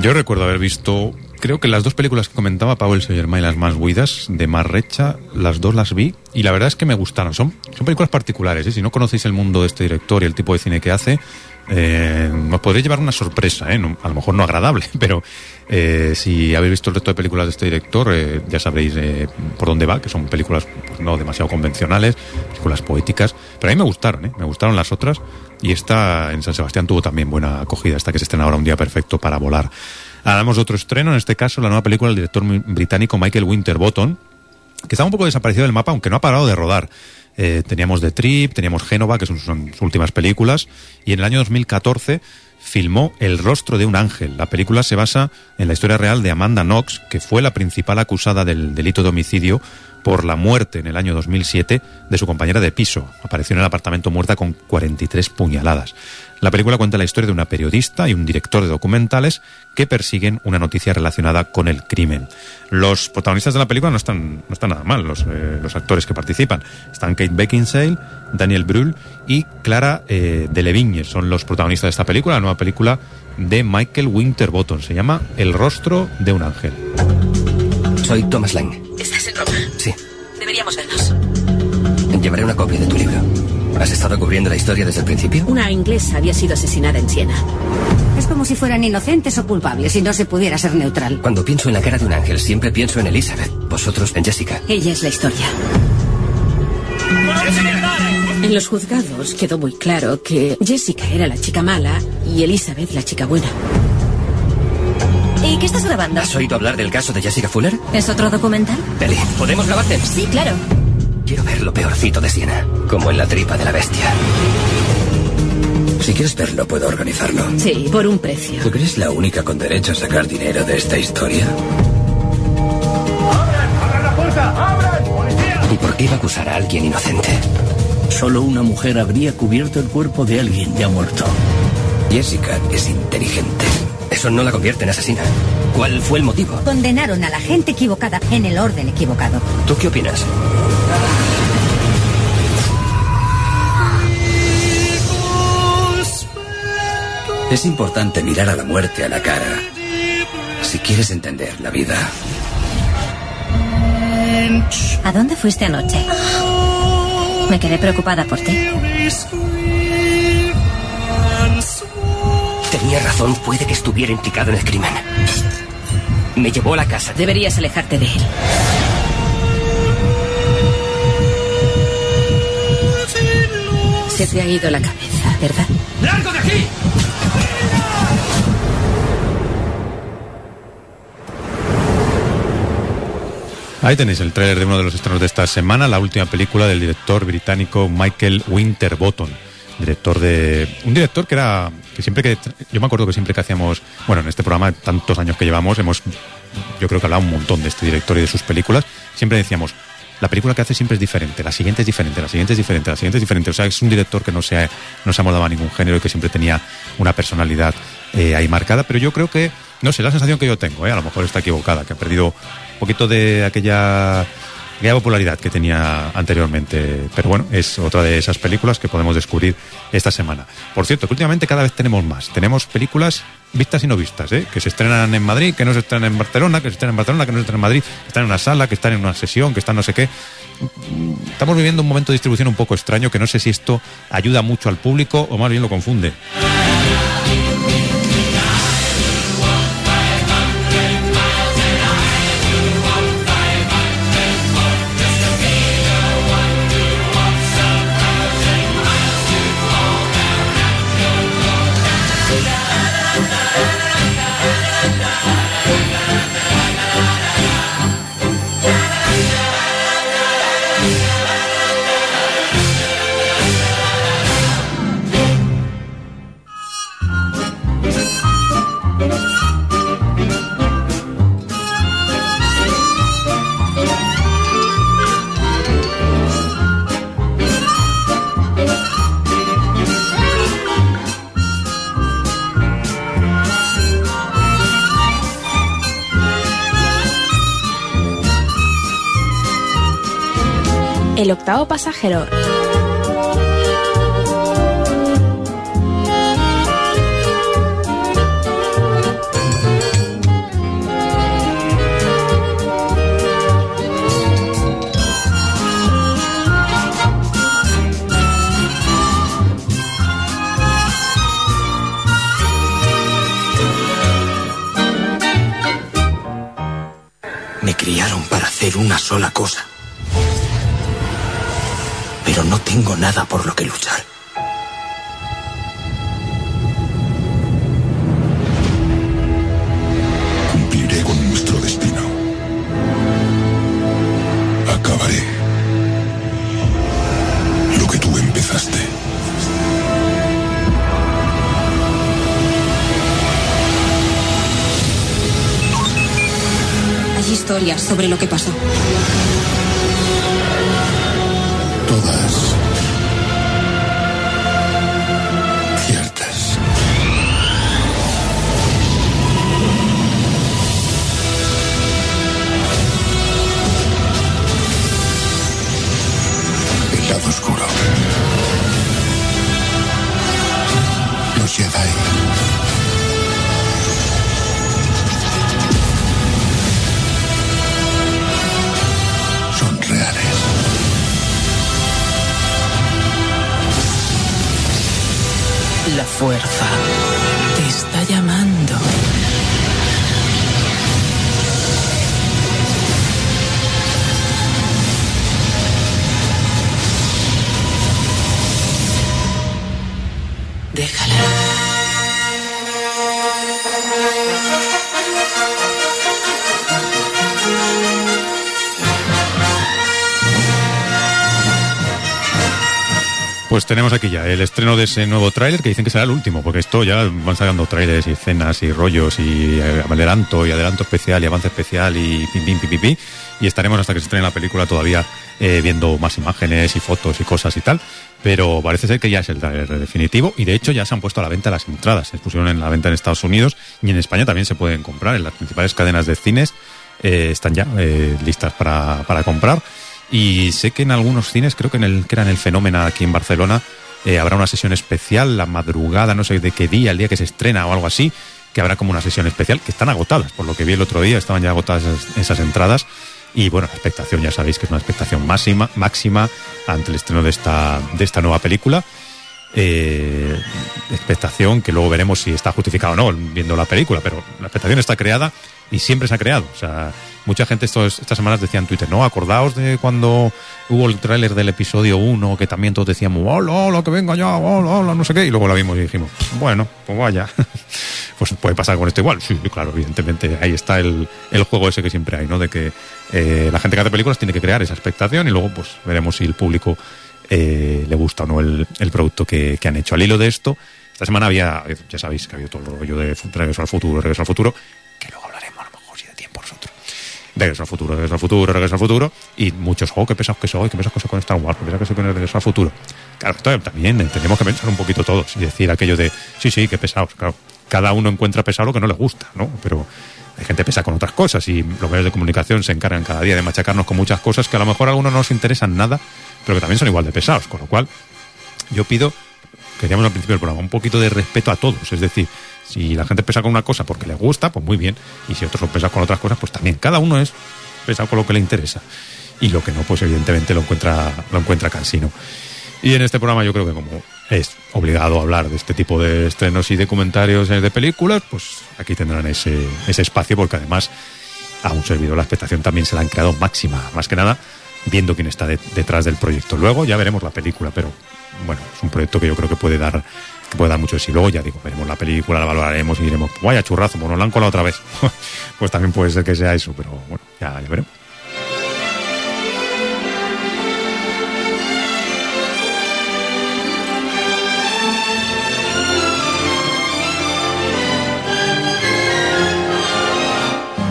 Yo recuerdo haber visto, creo que las dos películas que comentaba Paul Saint-Germain, las más huidas, de Mar Recha, las dos las vi y la verdad es que me gustaron. Son, son películas particulares, ¿eh? si no conocéis el mundo de este director y el tipo de cine que hace, eh, os podréis llevar una sorpresa, ¿eh? A lo mejor no agradable, <laughs> pero eh, si habéis visto el resto de películas de este director, eh, ya sabréis por dónde va, que son películas pues, no demasiado convencionales, películas poéticas, pero a mí me gustaron, me gustaron las otras y esta en San Sebastián tuvo también buena acogida, esta que se estrena ahora un día perfecto para volar. Hablamos de otro estreno, en este caso la nueva película del director británico Michael Winterbottom, que estaba un poco desaparecido del mapa, aunque no ha parado de rodar. Eh, teníamos The Trip, teníamos Génova, que son sus últimas películas, y en el año 2014 filmó El rostro de un ángel. La película se basa en la historia real de Amanda Knox, que fue la principal acusada del delito de homicidio por la muerte en el año 2007 de su compañera de piso. Apareció en el apartamento muerta con 43 puñaladas. La película cuenta la historia de una periodista y un director de documentales que persiguen una noticia relacionada con el crimen. Los protagonistas de la película no están, no están nada mal, los, eh, los actores que participan. Están Kate Beckinsale, Daniel Brühl y Clara eh, Delevingne. Son los protagonistas de esta película, la nueva película de Michael Winterbottom. Se llama El rostro de un ángel. Soy Thomas Lang. ¿Estás en Roma? Sí. Deberíamos vernos. Llevaré una copia de tu libro. ¿Has estado cubriendo la historia desde el principio? Una inglesa había sido asesinada en Siena. Es como si fueran inocentes o culpables y no se pudiera ser neutral. Cuando pienso en la cara de un ángel, siempre pienso en Elizabeth. Vosotros en Jessica. Ella es la historia. En los juzgados quedó muy claro que Jessica era la chica mala y Elizabeth la chica buena. ¿Y qué estás grabando? ¿Has oído hablar del caso de Jessica Fuller? ¿Es otro documental? Eli, ¿podemos grabarte? Sí, claro. Quiero ver lo peorcito de Siena, como en la tripa de la bestia. Si quieres verlo, puedo organizarlo. Sí, por un precio. ¿Tú crees la única con derecho a sacar dinero de esta historia? ¡Abran la puerta! ¡Abran! ¡Policía! ¿Y por qué iba a acusar a alguien inocente? Solo una mujer habría cubierto el cuerpo de alguien ya muerto. Jessica es inteligente. Eso no la convierte en asesina. ¿Cuál fue el motivo? Condenaron a la gente equivocada en el orden equivocado. ¿Tú qué opinas? Es importante mirar a la muerte a la cara si quieres entender la vida. ¿A dónde fuiste anoche? Me quedé preocupada por ti. Tenía razón, puede que estuviera implicado en el crimen. Me llevó a la casa. Deberías alejarte de él. Se te ha ido la cabeza, ¿verdad? ¡Largo de aquí! Ahí tenéis el tráiler de uno de los estrenos de esta semana, la última película del director británico Michael Winterbottom. Director de. Un director que era. que siempre que. Yo me acuerdo que siempre que hacíamos. Bueno, en este programa, tantos años que llevamos, hemos. Yo creo que hablado un montón de este director y de sus películas. Siempre decíamos. La película que hace siempre es diferente, la siguiente es diferente, la siguiente es diferente, la siguiente es diferente. O sea, es un director que no se ha, no se a ningún género y que siempre tenía una personalidad eh, ahí marcada. Pero yo creo que, no sé, la sensación que yo tengo, eh, a lo mejor está equivocada, que ha perdido poquito de aquella, aquella popularidad que tenía anteriormente. Pero bueno, es otra de esas películas que podemos descubrir esta semana. Por cierto, que últimamente cada vez tenemos más. Tenemos películas vistas y no vistas, ¿eh? que se estrenan en Madrid, que no se estrenan en Barcelona, que se estrenan en Barcelona, que no se estrenan en Madrid, que están en una sala, que están en una sesión, que están no sé qué. Estamos viviendo un momento de distribución un poco extraño que no sé si esto ayuda mucho al público o más bien lo confunde. Me criaron para hacer una sola cosa. Pero no tengo nada por lo que luchar. Cumpliré con nuestro destino. Acabaré lo que tú empezaste. Hay historias sobre lo que pasó. Pues tenemos aquí ya el estreno de ese nuevo tráiler que dicen que será el último, porque esto ya van sacando tráilers y escenas y rollos y eh, adelanto y adelanto especial y avance especial y pim pim pim pim, y estaremos hasta que se estrene la película todavía eh, viendo más imágenes y fotos y cosas y tal. Pero parece ser que ya es el tráiler definitivo y de hecho ya se han puesto a la venta las entradas. Se pusieron en la venta en Estados Unidos y en España también se pueden comprar. En las principales cadenas de cines eh, están ya listas para, para comprar. Y sé que en algunos cines, creo que en el que era en el Fenómeno aquí en Barcelona, eh, habrá una sesión especial la madrugada, no sé de qué día, el día que se estrena o algo así, que habrá como una sesión especial, que están agotadas, por lo que vi el otro día, estaban ya agotadas esas, entradas. Y bueno, la expectación, ya sabéis que es una expectación máxima, máxima ante el estreno de esta, de esta nueva película. Eh, expectación que luego veremos si está justificado o no viendo la película, pero la expectación está creada y siempre se ha creado. O sea, mucha gente estos, estas semanas decía en Twitter, no, acordaos de cuando hubo el tráiler del episodio 1, que también todos decíamos, hola, hola, que venga ya, hola, hola, no sé qué, y luego la vimos y dijimos, bueno, pues vaya. <laughs> pues puede pasar con esto igual. Sí, claro, evidentemente, ahí está el, el juego ese que siempre hay, ¿no? De que eh, la gente que hace películas tiene que crear esa expectación y luego pues veremos si el público eh, le gusta o no el, el producto que, que han hecho. Al hilo de esto, esta semana había, ya sabéis que había todo el rollo de Regreso al Futuro, Regreso al Futuro, Regreso al Futuro, Regreso al Futuro, Regreso al Futuro, y muchos, oh, qué pesados que soy, qué pesados que soy con Star Wars, qué pesados que soy con el Regreso al Futuro. Claro, también tenemos que pensar un poquito todos y decir aquello de, sí, sí, qué pesados, claro. Cada uno encuentra pesado lo que no le gusta, ¿no? Pero hay gente pesa con otras cosas y los medios de comunicación se encargan cada día de machacarnos con muchas cosas que a lo mejor a algunos no nos interesan nada, pero que también son igual de pesados. Con lo cual, yo pido, que decíamos al principio del programa, un poquito de respeto a todos. Es decir, si la gente pesa con una cosa porque le gusta, pues muy bien. Y si otros lo pesan con otras cosas, pues también. Cada uno es pesado con lo que le interesa. Y lo que no, pues evidentemente lo encuentra, lo encuentra cansino. Y en este programa yo creo que como es obligado a hablar de este tipo de estrenos y de comentarios de películas, pues aquí tendrán ese, ese espacio porque además a un servidor la expectación también se la han creado máxima, más que nada viendo quién está de, detrás del proyecto. Luego ya veremos la película, pero bueno, es un proyecto que yo creo que puede dar que puede dar mucho de sí. Luego ya digo, veremos la película, la valoraremos y diremos, vaya churrazo, bueno, la han colado otra vez. <laughs> pues también puede ser que sea eso, pero bueno, ya, ya veremos.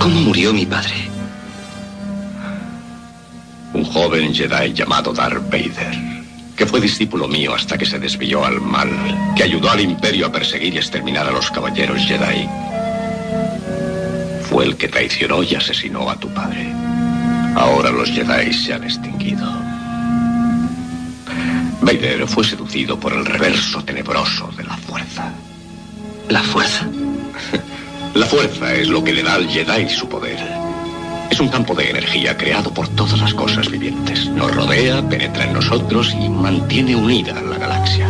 ¿Cómo murió mi padre? Un joven Jedi llamado Darth Vader, que fue discípulo mío hasta que se desvió al mal, que ayudó al Imperio a perseguir y exterminar a los caballeros Jedi. Fue el que traicionó y asesinó a tu padre. Ahora los Jedi se han extinguido. Vader fue seducido por el reverso tenebroso de la fuerza. ¿La fuerza? <laughs> La fuerza es lo que le da al Jedi su poder. Es un campo de energía creado por todas las cosas vivientes. Nos rodea, penetra en nosotros y mantiene unida la galaxia.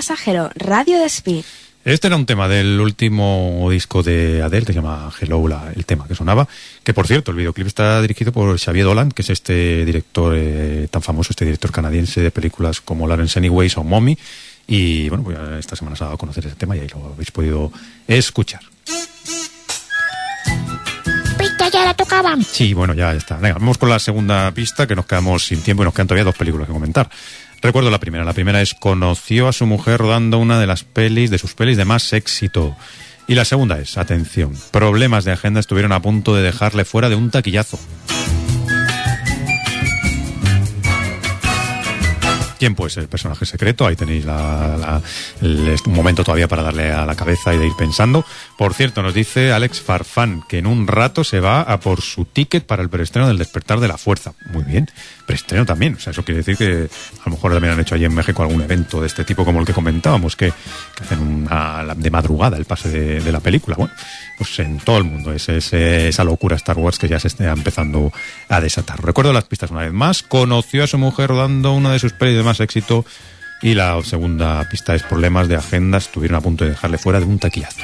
Pasajero, Radio de Speed. Este era un tema del último disco de Adele, que se llama Hello, la- el tema que sonaba. Que por cierto, el videoclip está dirigido por Xavier Dolan, que es este director eh, tan famoso, este director canadiense de películas como Lawrence Anyways o Mommy. Y bueno, pues esta semana se ha dado a conocer ese tema y ahí lo habéis podido escuchar. Pista ya la tocaban. Sí, bueno, ya está. Venga, vamos con la segunda pista, que nos quedamos sin tiempo y nos quedan todavía dos películas que comentar. Recuerdo la primera. La primera es conoció a su mujer rodando una de las pelis, de sus pelis de más éxito. Y la segunda es, atención, problemas de agenda estuvieron a punto de dejarle fuera de un taquillazo. ¿Quién puede ser el personaje secreto? Ahí tenéis un momento todavía para darle a la cabeza y de ir pensando. Por cierto, nos dice Alex Farfán que en un rato se va a por su ticket para el preestreno del Despertar de la Fuerza. Muy bien, preestreno también. O sea, eso quiere decir que a lo mejor también han hecho allí en México algún evento de este tipo como el que comentábamos, que, hacen una, de madrugada el pase de, la película. Bueno, pues en todo el mundo es, es, esa locura Star Wars que ya se está empezando a desatar. Recuerdo las pistas una vez más. Conoció a su mujer dando una de sus pelis de más éxito y la segunda pista es problemas de agenda. Estuvieron a punto de dejarle fuera de un taquillazo.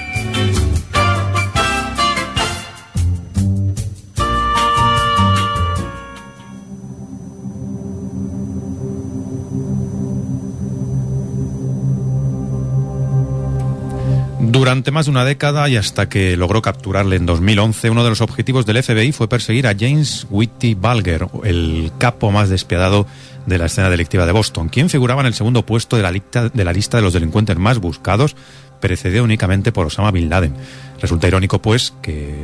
Durante más de una década y hasta que logró capturarle en 2011, uno de los objetivos del FBI fue perseguir a James Whitty Balger, el capo más despiadado de la escena delictiva de Boston, quien figuraba en el segundo puesto de la, lista, de la lista de los delincuentes más buscados, precedido únicamente por Osama Bin Laden. Resulta irónico, pues, que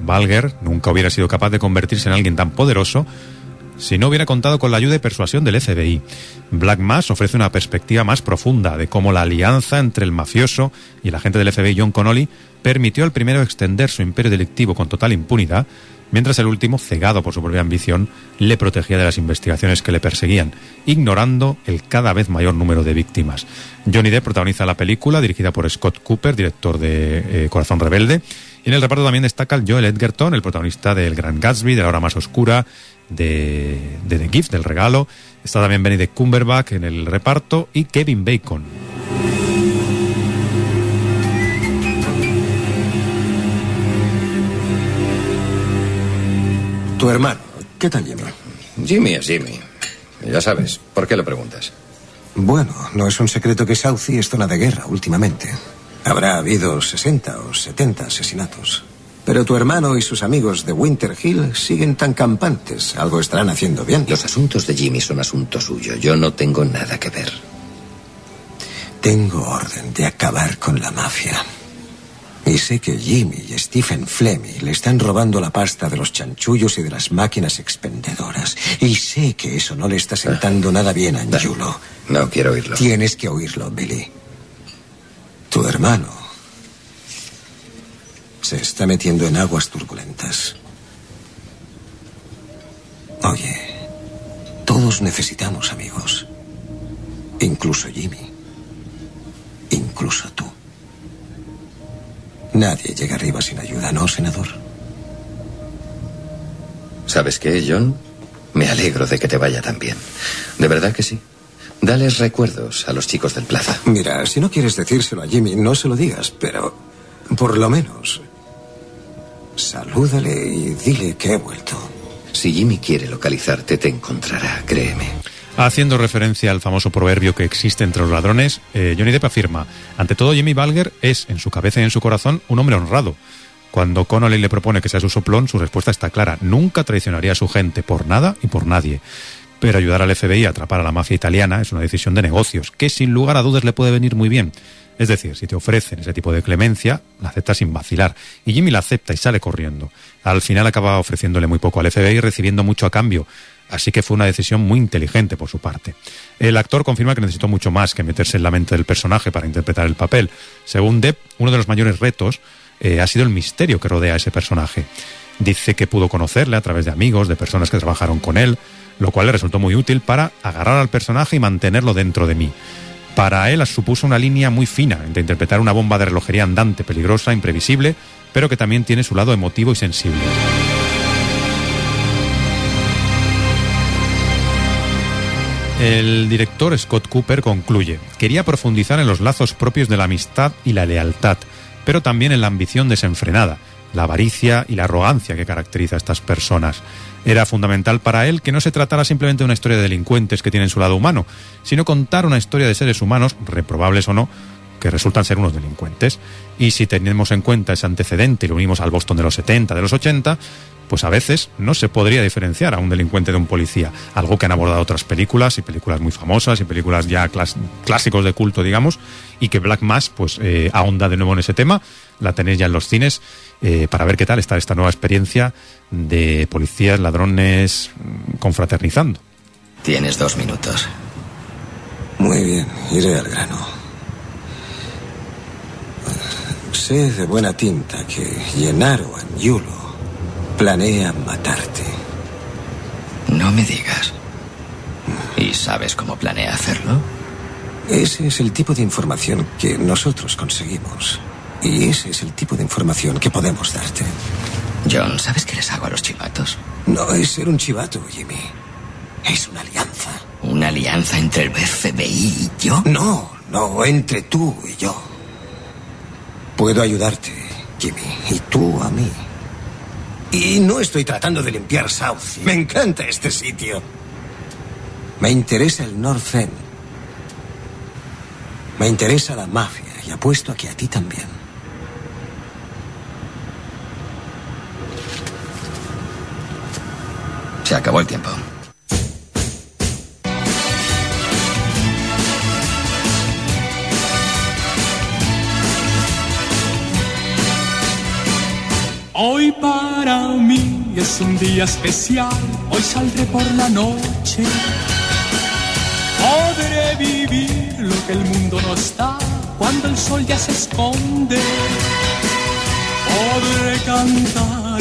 Balger nunca hubiera sido capaz de convertirse en alguien tan poderoso si no hubiera contado con la ayuda y persuasión del FBI. Black Mass ofrece una perspectiva más profunda de cómo la alianza entre el mafioso y el agente del FBI John Connolly permitió al primero extender su imperio delictivo con total impunidad, mientras el último, cegado por su propia ambición, le protegía de las investigaciones que le perseguían, ignorando el cada vez mayor número de víctimas. Johnny Depp protagoniza la película, dirigida por Scott Cooper, director de eh, Corazón Rebelde, y en el reparto también destaca el Joel Edgerton, el protagonista del Gran Gatsby, de La Hora Más Oscura, de, de The Gift, del regalo. Está también Benedict Cumberbatch en el reparto y Kevin Bacon. Tu hermano, ¿qué tal Jimmy? Jimmy es Jimmy. Ya sabes, ¿por qué lo preguntas? Bueno, no es un secreto que Southie es zona de guerra últimamente. Habrá habido 60 o 70 asesinatos. Pero tu hermano y sus amigos de Winter Hill siguen tan campantes. Algo estarán haciendo bien. Los asuntos de Jimmy son asunto suyo. Yo no tengo nada que ver. Tengo orden de acabar con la mafia. Y sé que Jimmy y Stephen Fleming le están robando la pasta de los chanchullos y de las máquinas expendedoras. Y sé que eso no le está sentando nada bien a Angulo. No quiero oírlo. Tienes que oírlo, Billy. Tu hermano se está metiendo en aguas turbulentas. Oye, todos necesitamos amigos. Incluso Jimmy. Incluso tú. Nadie llega arriba sin ayuda, ¿no, senador? ¿Sabes qué, John? Me alegro de que te vaya tan bien. De verdad que sí. Dales recuerdos a los chicos del Plaza. Mira, si no quieres decírselo a Jimmy, no se lo digas, pero por lo menos salúdale y dile que he vuelto. Si Jimmy quiere localizarte, te encontrará, créeme. Haciendo referencia al famoso proverbio que existe entre los ladrones, eh, Johnny Depp afirma, ante todo Jimmy Balger es, en su cabeza y en su corazón, un hombre honrado. Cuando Connolly le propone que sea su soplón, su respuesta está clara, nunca traicionaría a su gente por nada y por nadie. Pero ayudar al FBI a atrapar a la mafia italiana es una decisión de negocios, que sin lugar a dudas le puede venir muy bien. Es decir, si te ofrecen ese tipo de clemencia, la aceptas sin vacilar. Y Jimmy la acepta y sale corriendo. Al final acaba ofreciéndole muy poco al FBI y recibiendo mucho a cambio. Así que fue una decisión muy inteligente por su parte. El actor confirma que necesitó mucho más que meterse en la mente del personaje para interpretar el papel. Según Depp, uno de los mayores retos eh, ha sido el misterio que rodea a ese personaje. Dice que pudo conocerle a través de amigos, de personas que trabajaron con él, lo cual le resultó muy útil para agarrar al personaje y mantenerlo dentro de mí. Para él supuso una línea muy fina entre interpretar una bomba de relojería andante, peligrosa, imprevisible, pero que también tiene su lado emotivo y sensible. El director Scott Cooper concluye, quería profundizar en los lazos propios de la amistad y la lealtad, pero también en la ambición desenfrenada, la avaricia y la arrogancia que caracteriza a estas personas. Era fundamental para él que no se tratara simplemente de una historia de delincuentes que tienen su lado humano, sino contar una historia de seres humanos, reprobables o no, que resultan ser unos delincuentes. Y si tenemos en cuenta ese antecedente y lo unimos al Boston de los 70, de los 80, pues a veces no se podría diferenciar a un delincuente de un policía, algo que han abordado otras películas y películas muy famosas y películas ya clás clásicos de culto, digamos, y que Black Mass pues eh, ahonda de nuevo en ese tema, la tenéis ya en los cines eh, para ver qué tal está esta nueva experiencia de policías, ladrones, confraternizando. Tienes dos minutos. Muy bien, iré al grano. Sé de buena tinta que Gennaro Angiulo planea matarte. No me digas. ¿Y sabes cómo planea hacerlo? Ese es el tipo de información que nosotros conseguimos. Y ese es el tipo de información que podemos darte. John, ¿sabes qué les hago a los chivatos? No es ser un chivato, Jimmy. Es una alianza. ¿Una alianza entre el FBI y yo? No, no, entre tú y yo. Puedo ayudarte, Jimmy, y tú a mí. Y no estoy tratando de limpiar South. Me encanta este sitio. Me interesa el North End. Me interesa la mafia y apuesto a que a ti también. Se acabó el tiempo. Hoy para mí es un día especial, hoy saldré por la noche. Podré vivir lo que el mundo no está cuando el sol ya se esconde. Podré cantar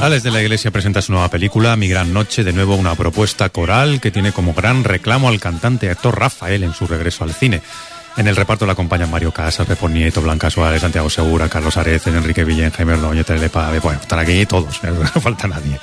Alex de la Iglesia presenta su nueva película, Mi Gran Noche, de nuevo una propuesta coral que tiene como gran reclamo al cantante y actor Rafael en su regreso al cine. En el reparto le acompañan Mario Casas, Pepón Nieto, Blanca Suárez, Santiago Segura, Carlos Areces, Enrique Villén, Jaime Ordóñez, Telepave. Bueno, están aquí todos, <laughs> no falta nadie.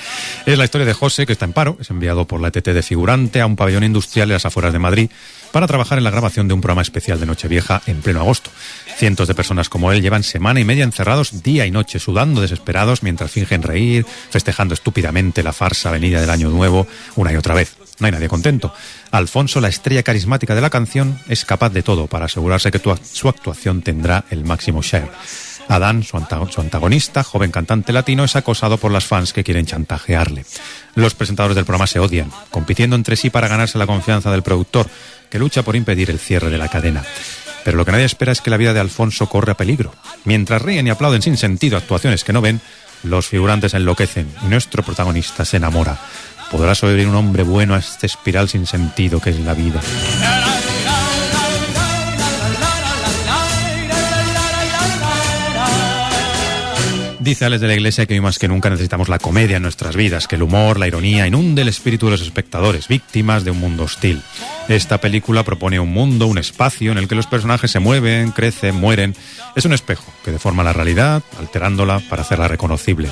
Es la historia de José, que está en paro, es enviado por la ETT de figurante a un pabellón industrial en las afueras de Madrid para trabajar en la grabación de un programa especial de Nochevieja en pleno agosto. Cientos de personas como él llevan semana y media encerrados día y noche, sudando desesperados mientras fingen reír, festejando estúpidamente la farsa venida del año nuevo una y otra vez. No hay nadie contento. Alfonso, la estrella carismática de la canción, es capaz de todo para asegurarse que su actuación tendrá el máximo share. Adán, su, su, antagonista, joven cantante latino, es acosado por las fans que quieren chantajearle. Los presentadores del programa se odian, compitiendo entre sí para ganarse la confianza del productor, que lucha por impedir el cierre de la cadena. Pero lo que nadie espera es que la vida de Alfonso corre a peligro. Mientras ríen y aplauden sin sentido actuaciones que no ven, los figurantes enloquecen y nuestro protagonista se enamora. ¿Podrá sobrevivir un hombre bueno a este espiral sin sentido que es la vida? Dice Alex de la Iglesia que hoy más que nunca necesitamos la comedia en nuestras vidas, que el humor, la ironía inunde el espíritu de los espectadores, víctimas de un mundo hostil. Esta película propone un mundo, un espacio en el que los personajes se mueven, crecen, mueren. Es un espejo que deforma la realidad, alterándola para hacerla reconocible.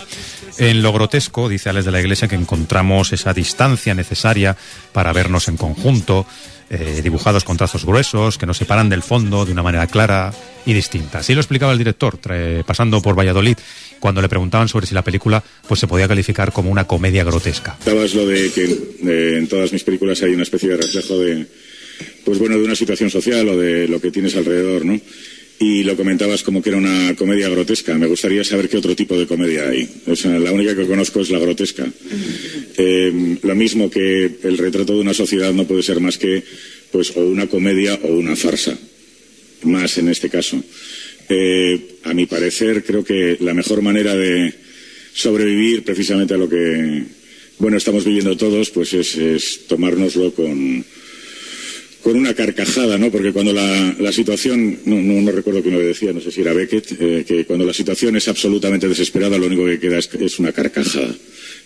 En lo grotesco, dice Alex de la Iglesia, que encontramos esa distancia necesaria para vernos en conjunto, eh, dibujados con trazos gruesos que nos separan del fondo de una manera clara y distinta. Así lo explicaba el director, pasando por Valladolid, cuando le preguntaban sobre si la película pues se podía calificar como una comedia grotesca. Estabas lo de que eh, en todas mis películas hay una especie de reflejo de, pues bueno, de una situación social o de lo que tienes alrededor, ¿no? Y lo comentabas como que era una comedia grotesca. Me gustaría saber qué otro tipo de comedia hay. O sea, la única que conozco es la grotesca. Eh, lo mismo que el retrato de una sociedad no puede ser más que pues o una comedia o una farsa. Más en este caso. Eh, a mi parecer, creo que la mejor manera de sobrevivir precisamente a lo que bueno estamos viviendo todos, pues es, es tomárnoslo con con una carcajada, ¿no? Porque cuando la, situación, no, no, no, recuerdo quién lo decía, no sé si era Beckett, eh, que cuando la situación es absolutamente desesperada, lo único que queda es, es una carcajada.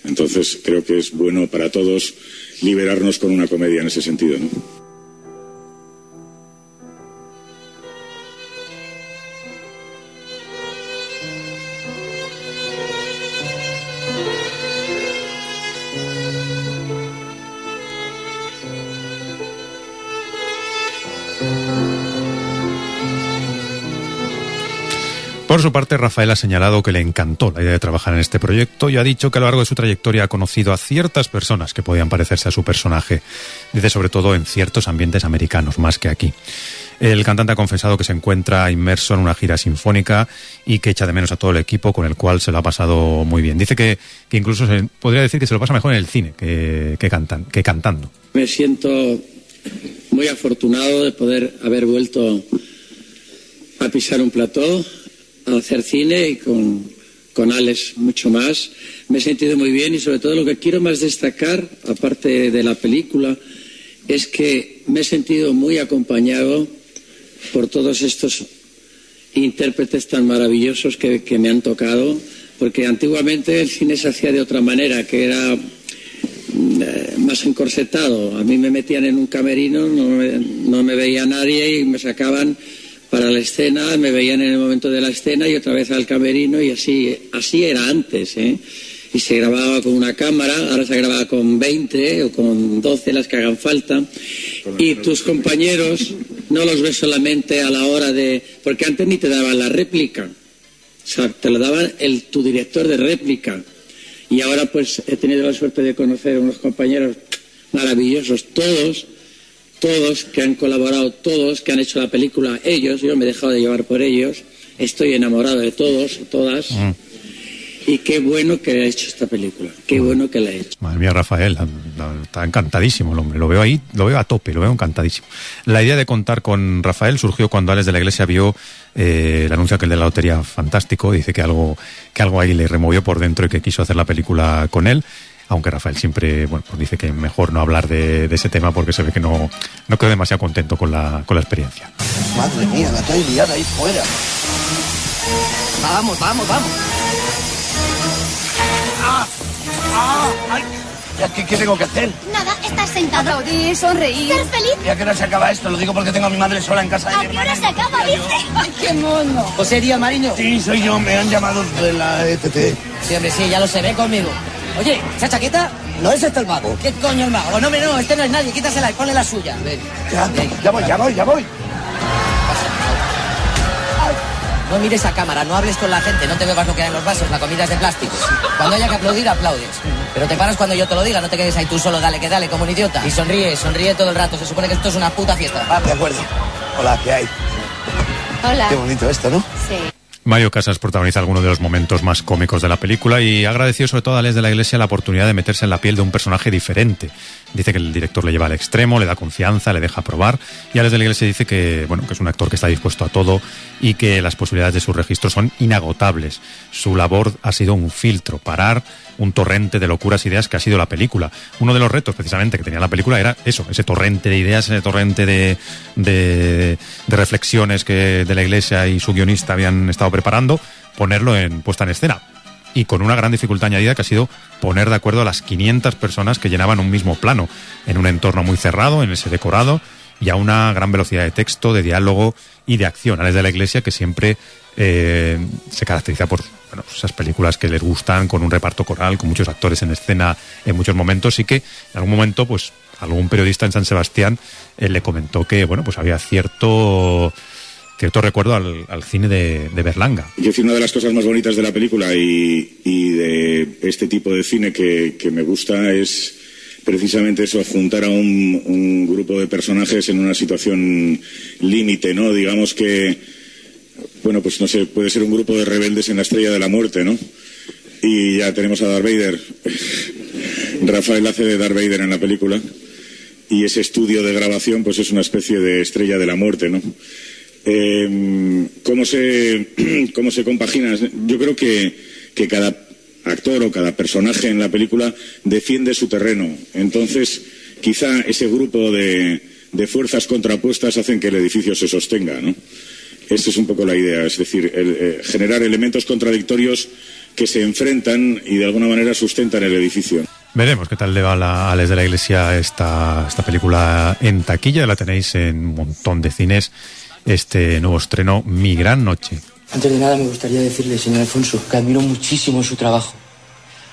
Entonces, creo que es bueno para todos liberarnos con una comedia en ese sentido, ¿no? Por su parte, Rafael ha señalado que le encantó la idea de trabajar en este proyecto y ha dicho que a lo largo de su trayectoria ha conocido a ciertas personas que podían parecerse a su personaje. Dice sobre todo en ciertos ambientes americanos, más que aquí. El cantante ha confesado que se encuentra inmerso en una gira sinfónica y que echa de menos a todo el equipo con el cual se lo ha pasado muy bien. Dice que, incluso se podría decir que se lo pasa mejor en el cine que, cantan, que cantando. Me siento muy afortunado de poder haber vuelto a pisar un plató, hacer cine y con, con Alex mucho más. Me he sentido muy bien y sobre todo lo que quiero más destacar, aparte de la película, es que me he sentido muy acompañado por todos estos intérpretes tan maravillosos que, que me han tocado, porque antiguamente el cine se hacía de otra manera, que era eh, más encorsetado. A mí me metían en un camerino, no me, no me veía nadie y me sacaban para la escena, me veían en el momento de la escena y otra vez al camerino y así, así era antes, ¿eh? Y se grababa con una cámara, ahora se graba con 20 o con 12 las que hagan falta. Y tus compañeros no los ves solamente a la hora de... porque antes ni te daban la réplica, o sea, te lo daban el, tu director de réplica. Y ahora pues he tenido la suerte de conocer a unos compañeros maravillosos, todos, todos que han colaborado, todos que han hecho la película, ellos, yo me he dejado de llevar por ellos, estoy enamorado de todos, todas. Mm. Y qué bueno que ha hecho esta película, qué bueno que la ha hecho. Madre mía, Rafael, está encantadísimo el hombre. Lo veo ahí, lo veo a tope, lo veo encantadísimo. La idea de contar con Rafael surgió cuando Alex de la Iglesia vio eh, el anuncio aquel de la lotería fantástico. Dice que algo, que algo ahí le removió por dentro y que quiso hacer la película con él. Aunque Rafael siempre bueno, pues dice que mejor no hablar de, de, ese tema porque se ve que no, no quedó demasiado contento con la, con la experiencia. Madre mía, la trae liada ahí fuera. Vamos, vamos, vamos. ¡Ah! ¡Ah! ¡Ay! ¿Qué, ¿Qué tengo que hacer? Nada, estás sentado. Aplaudir, sonreír. ¿Ser feliz? ¿Y a qué hora se acaba esto? Lo digo porque tengo a mi madre sola en casa de ¿A mi qué hora se acaba, dice? Ay, qué mono. José Díaz Mariño. Sí, soy yo, me han llamado de la ETT. Sí, hombre, sí, ya lo se ve conmigo. Oye, ¿esa chaqueta? ¿No es este el mago? ¿Qué coño el mago? No, me no, este no es nadie. Quítasela y ponle la suya. Ven. Ya, Ven. ya voy, ya voy, ya voy. No mires a cámara, no hables con la gente, no te bebas lo que hay en los vasos, la comida es de plástico. Cuando haya que aplaudir, aplaudes. Pero te paras cuando yo te lo diga, no te quedes ahí tú solo, dale que dale, como un idiota. Y sonríe, sonríe todo el rato, se supone que esto es una puta fiesta. Ah, de acuerdo. Hola, ¿qué hay? Hola. Qué bonito esto, ¿no? Sí. Mario Casas protagoniza algunos de los momentos más cómicos de la película y agradeció sobre todo a Les de la Iglesia la oportunidad de meterse en la piel de un personaje diferente. Dice que el director le lleva al extremo, le da confianza, le deja probar y a Les de la Iglesia dice que, bueno, que es un actor que está dispuesto a todo y que las posibilidades de su registro son inagotables. Su labor ha sido un filtro, parar un torrente de locuras ideas que ha sido la película. Uno de los retos precisamente que tenía la película era eso, ese torrente de ideas, ese torrente de, reflexiones que de la Iglesia y su guionista habían estado preparando, ponerlo en puesta en escena. Y con una gran dificultad añadida que ha sido poner de acuerdo a las 500 personas que llenaban un mismo plano, en un entorno muy cerrado, en ese decorado, y a una gran velocidad de texto, de diálogo y de acción. Alex de la Iglesia, que siempre eh, se caracteriza por bueno, esas películas que les gustan, con un reparto coral, con muchos actores en escena en muchos momentos, y que en algún momento, pues, algún periodista en San Sebastián eh, le comentó que, bueno, pues había cierto cierto recuerdo al, cine de, Berlanga. Yo decir, una de las cosas más bonitas de la película y, y de este tipo de cine que, me gusta es precisamente eso, juntar a un grupo de personajes en una situación límite, ¿no? Digamos que, bueno, pues no sé, puede ser un grupo de rebeldes en la estrella de la muerte, ¿no? Y ya tenemos a Darth Vader. <laughs> Rafael hace de Darth Vader en la película. Y ese estudio de grabación, pues es una especie de estrella de la muerte, ¿no? Eh, ¿cómo, se, <clears throat> ¿Cómo se compagina? Yo creo que, que, cada actor o cada personaje en la película defiende su terreno. Entonces, quizá ese grupo de, de fuerzas contrapuestas hacen que el edificio se sostenga. ¿no? Esta es un poco la idea, es decir, el, eh, generar elementos contradictorios que se enfrentan y de alguna manera sustentan el edificio. Veremos qué tal le va a Les de la Iglesia esta, esta película en taquilla. La tenéis en un montón de cines este nuevo estreno, Mi Gran Noche. Antes de nada me gustaría decirle, señor Alfonso, que admiro muchísimo su trabajo.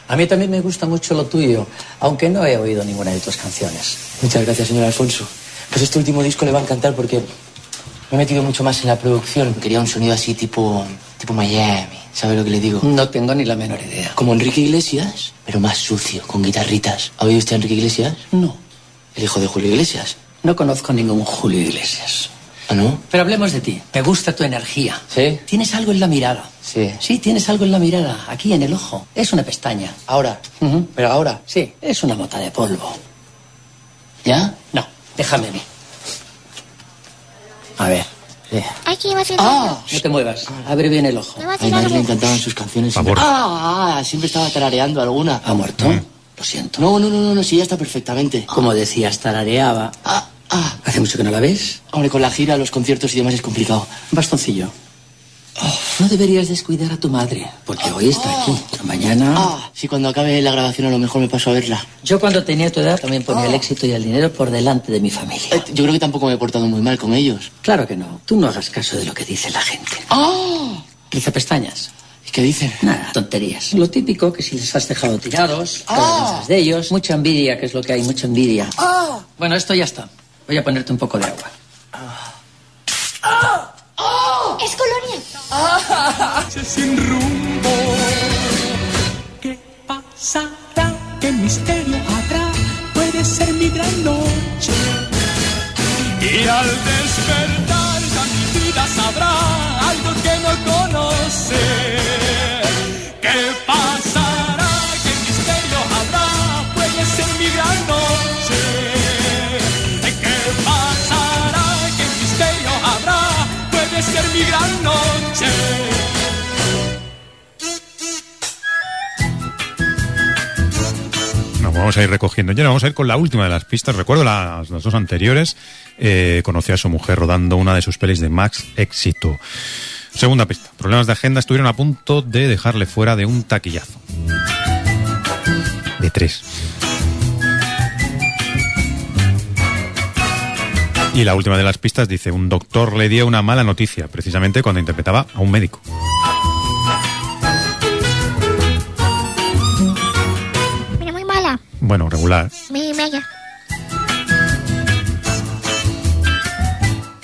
A mí también me gusta mucho lo tuyo, aunque no he oído ninguna de tus canciones. Muchas gracias, señor Alfonso. Pues este último disco le va a encantar porque Me he metido mucho más en la producción. Quería un sonido así tipo, tipo Miami. ¿Sabes lo que le digo? No tengo ni la menor idea. Como Enrique Iglesias, pero más sucio, con guitarritas. ¿Ha oído usted a Enrique Iglesias? No. El hijo de Julio Iglesias. No conozco ningún Julio Iglesias. ¿Ah, no? Pero hablemos de ti. Me gusta tu energía. ¿Sí? Tienes algo en la mirada. Sí. Sí, tienes algo en la mirada. Aquí en el ojo. Es una pestaña. Ahora. Ujú. Pero ahora. Sí, es una mota de polvo. ¿Ya? No, déjame a mí. A ver. eh. Aquí va a ¡Ah! No te muevas. Abre bien el ojo. A mi madre le encantaban sus canciones. Favor. Siempre... Ah, ah, siempre estaba tarareando alguna. ¿Ha muerto? Lo siento. No, no, no, no, no, sí, ya está perfectamente. Como decías, tarareaba. Ah, ah. ¿Hace mucho que no la ves? Hombre, con la gira, los conciertos y demás es complicado. Bastoncillo. No deberías descuidar a tu madre, porque hoy está aquí. Mañana. Ah, sí, cuando acabe la grabación a lo mejor me paso a verla. Yo cuando tenía tu edad también ponía el éxito y el dinero por delante de mi familia. Eh, yo creo que tampoco me he portado muy mal con ellos. Claro que no. Tú no hagas caso de lo que dice la gente. ¡Ah! Quizá pestañas. ¿Y qué dicen? Nada, tonterías. Lo típico que si les has dejado tirados, Ah. avanzas de ellos, mucha envidia, que es lo que hay, mucha envidia. ¡Ah! Bueno, esto ya está. Voy a ponerte un poco de agua. Es colonia. Sin rumbo. ¿Qué pasará? ¿Qué misterio habrá? Puede ser mi gran noche. Y al despertar ya mi vida sabrá algo que no conoce. ¿Qué pasará? Puede ser mi gran noche. Nos vamos a ir recogiendo. Ya vamos a ir con la última de las pistas. Recuerdo las, las dos anteriores. Eh, conocí a su mujer rodando una de sus pelis de Max Éxito. Segunda pista. Problemas de agenda estuvieron a punto de dejarle fuera de un taquillazo. De tres. Y la última de las pistas dice, un doctor le dio una mala noticia, precisamente cuando interpretaba a un médico. Mira, muy mala. Bueno, regular. Mi media.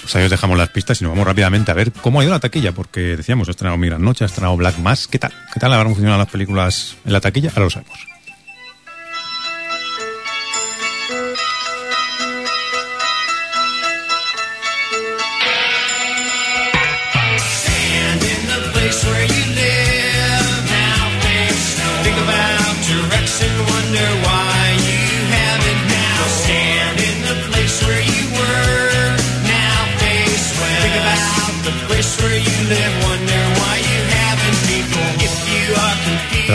Pues ahí os dejamos las pistas y nos vamos rápidamente a ver cómo ha ido la taquilla, porque decíamos, ha estrenado Mi Gran Noche, ha estrenado Black Mass. ¿Qué tal? ¿Qué tal habrán funcionado las películas en la taquilla? Ahora lo sabemos.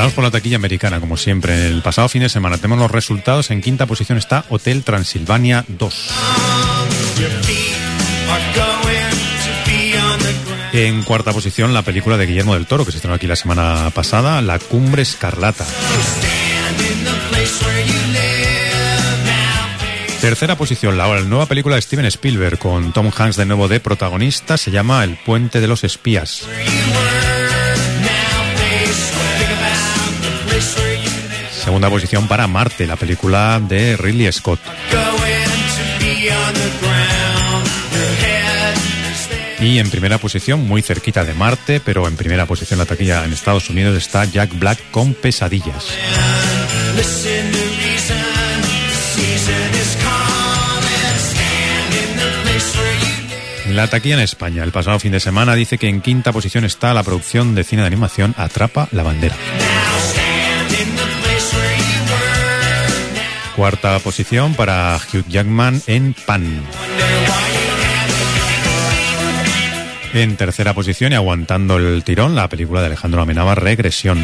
Empezamos por la taquilla americana, como siempre. El pasado fin de semana tenemos los resultados. En quinta posición está Hotel Transilvania 2. Your feet are going to be on the ground. En cuarta posición, la película de Guillermo del Toro, que se estrenó aquí la semana pasada, La Cumbre Escarlata. Tercera posición, la nueva película de Steven Spielberg, con Tom Hanks de nuevo de protagonista, se llama El Puente de los Espías. Segunda posición para Marte, la película de Ridley Scott. Y en primera posición, muy cerquita de Marte, pero en primera posición la taquilla en Estados Unidos está Jack Black con Pesadillas. La taquilla en España, el pasado fin de semana, dice que en quinta posición está la producción de cine de animación Atrapa la Bandera. Cuarta posición para Hugh Jackman en Pan. En tercera posición y aguantando el tirón, la película de Alejandro Amenábar, Regresión.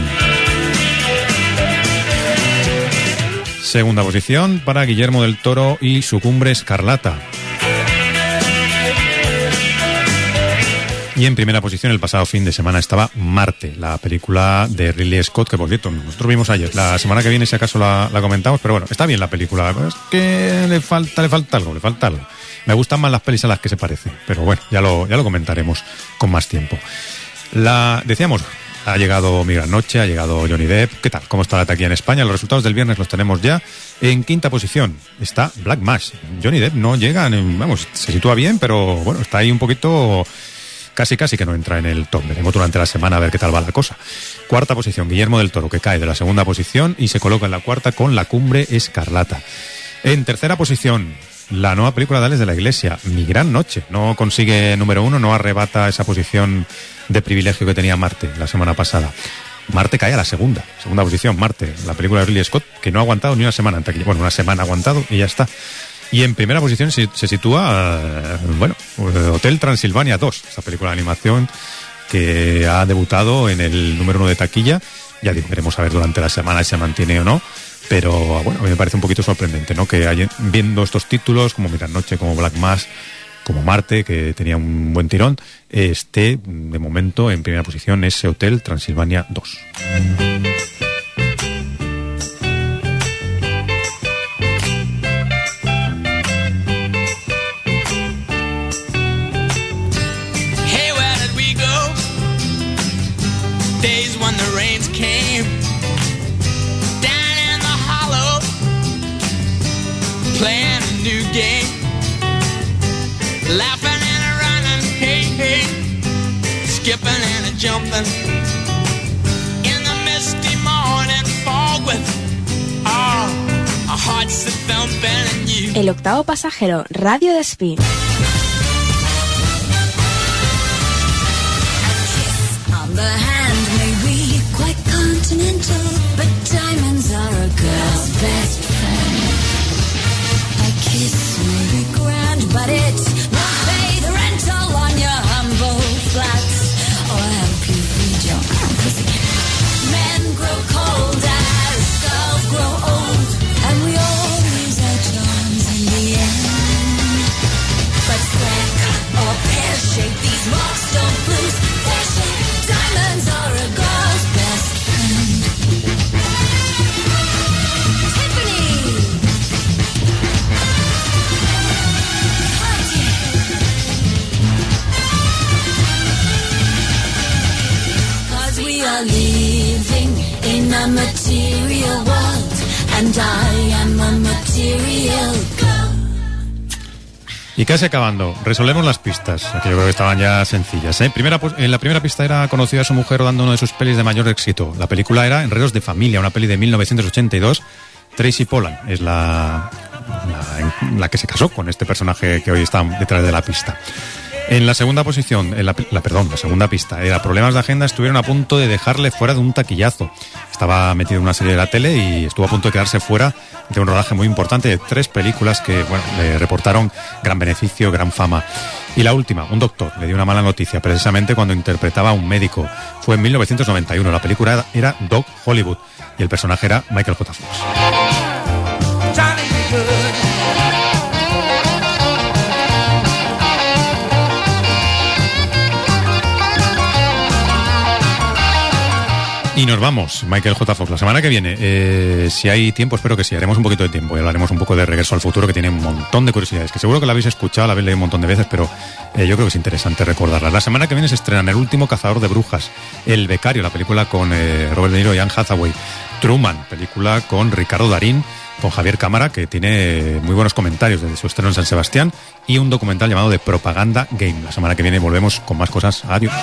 Segunda posición para Guillermo del Toro y su cumbre Escarlata. Y en primera posición el pasado fin de semana estaba Marte, la película de Ridley Scott, que por cierto, nosotros vimos ayer. La semana que viene, si acaso la, la comentamos, pero bueno, está bien la película. Es que le falta, le falta algo, le falta algo. Me gustan más las pelis a las que se parecen, pero bueno, ya lo, ya lo comentaremos con más tiempo. La, decíamos, Ha llegado Mi Gran Noche, ha llegado Johnny Depp. ¿Qué tal? ¿Cómo está la taquilla en España? Los resultados del viernes los tenemos ya. En quinta posición está Black Mass. Johnny Depp no llega, vamos, se sitúa bien, pero bueno, está ahí un poquito casi casi que no entra en el top. Veremos durante la semana a ver qué tal va la cosa. Cuarta posición, Guillermo del Toro, que cae de la segunda posición y se coloca en la cuarta con La Cumbre Escarlata. En tercera posición, la nueva película de Alex de la Iglesia, Mi Gran Noche. No consigue número uno, no arrebata esa posición de privilegio que tenía Marte la semana pasada. Marte cae a la segunda, segunda posición, Marte, la película de Ridley Scott, que no ha aguantado ni una semana. Bueno, una semana ha aguantado y ya está. Y en primera posición se, sitúa, eh, bueno, eh, Hotel Transilvania 2, esta película de animación que ha debutado en el número uno de taquilla. Ya veremos a ver durante la semana si se mantiene o no. Pero bueno, a mí me parece un poquito sorprendente, ¿no? Que viendo estos títulos, como Mirar Noche, como Black Mass, como Marte, que tenía un buen tirón, esté de momento en primera posición ese Hotel Transilvania 2. And a jumping. In the misty morning fog with all our hearts that thumping and you. El octavo pasajero, Radio Despí. The hand casi acabando, resolvemos las pistas, que yo creo que estaban ya sencillas. ¿eh? Primera, en la primera pista era conocida a su mujer dando uno de sus pelis de mayor éxito. La película era Enredos de Familia, una peli de 1982. Tracy Pollan es la, la que se casó con este personaje que hoy está detrás de la pista. En la segunda posición, la, perdón, la segunda pista, era Problemas de Agenda, estuvieron a punto de dejarle fuera de un taquillazo. Estaba metido en una serie de la tele y estuvo a punto de quedarse fuera de un rodaje muy importante de tres películas que le reportaron gran beneficio, gran fama. Y la última, un doctor, le dio una mala noticia precisamente cuando interpretaba a un médico. Fue en 1991, la película era, era Doc Hollywood y el personaje era Michael J. Fox. Y nos vamos, Michael J. Fox. La semana que viene, eh, si hay tiempo, espero que sí, haremos un poquito de tiempo y hablaremos un poco de Regreso al Futuro, que tiene un montón de curiosidades, que seguro que la habéis escuchado, la habéis leído un montón de veces, pero eh, yo creo que es interesante recordarla. La semana que viene se estrenan El último cazador de brujas, El becario, la película con eh, Robert De Niro y Anne Hathaway, Truman, película con Ricardo Darín, con Javier Cámara, que tiene muy buenos comentarios desde su estreno en San Sebastián, y un documental llamado de Propaganda Game. La semana que viene volvemos con más cosas. Adiós.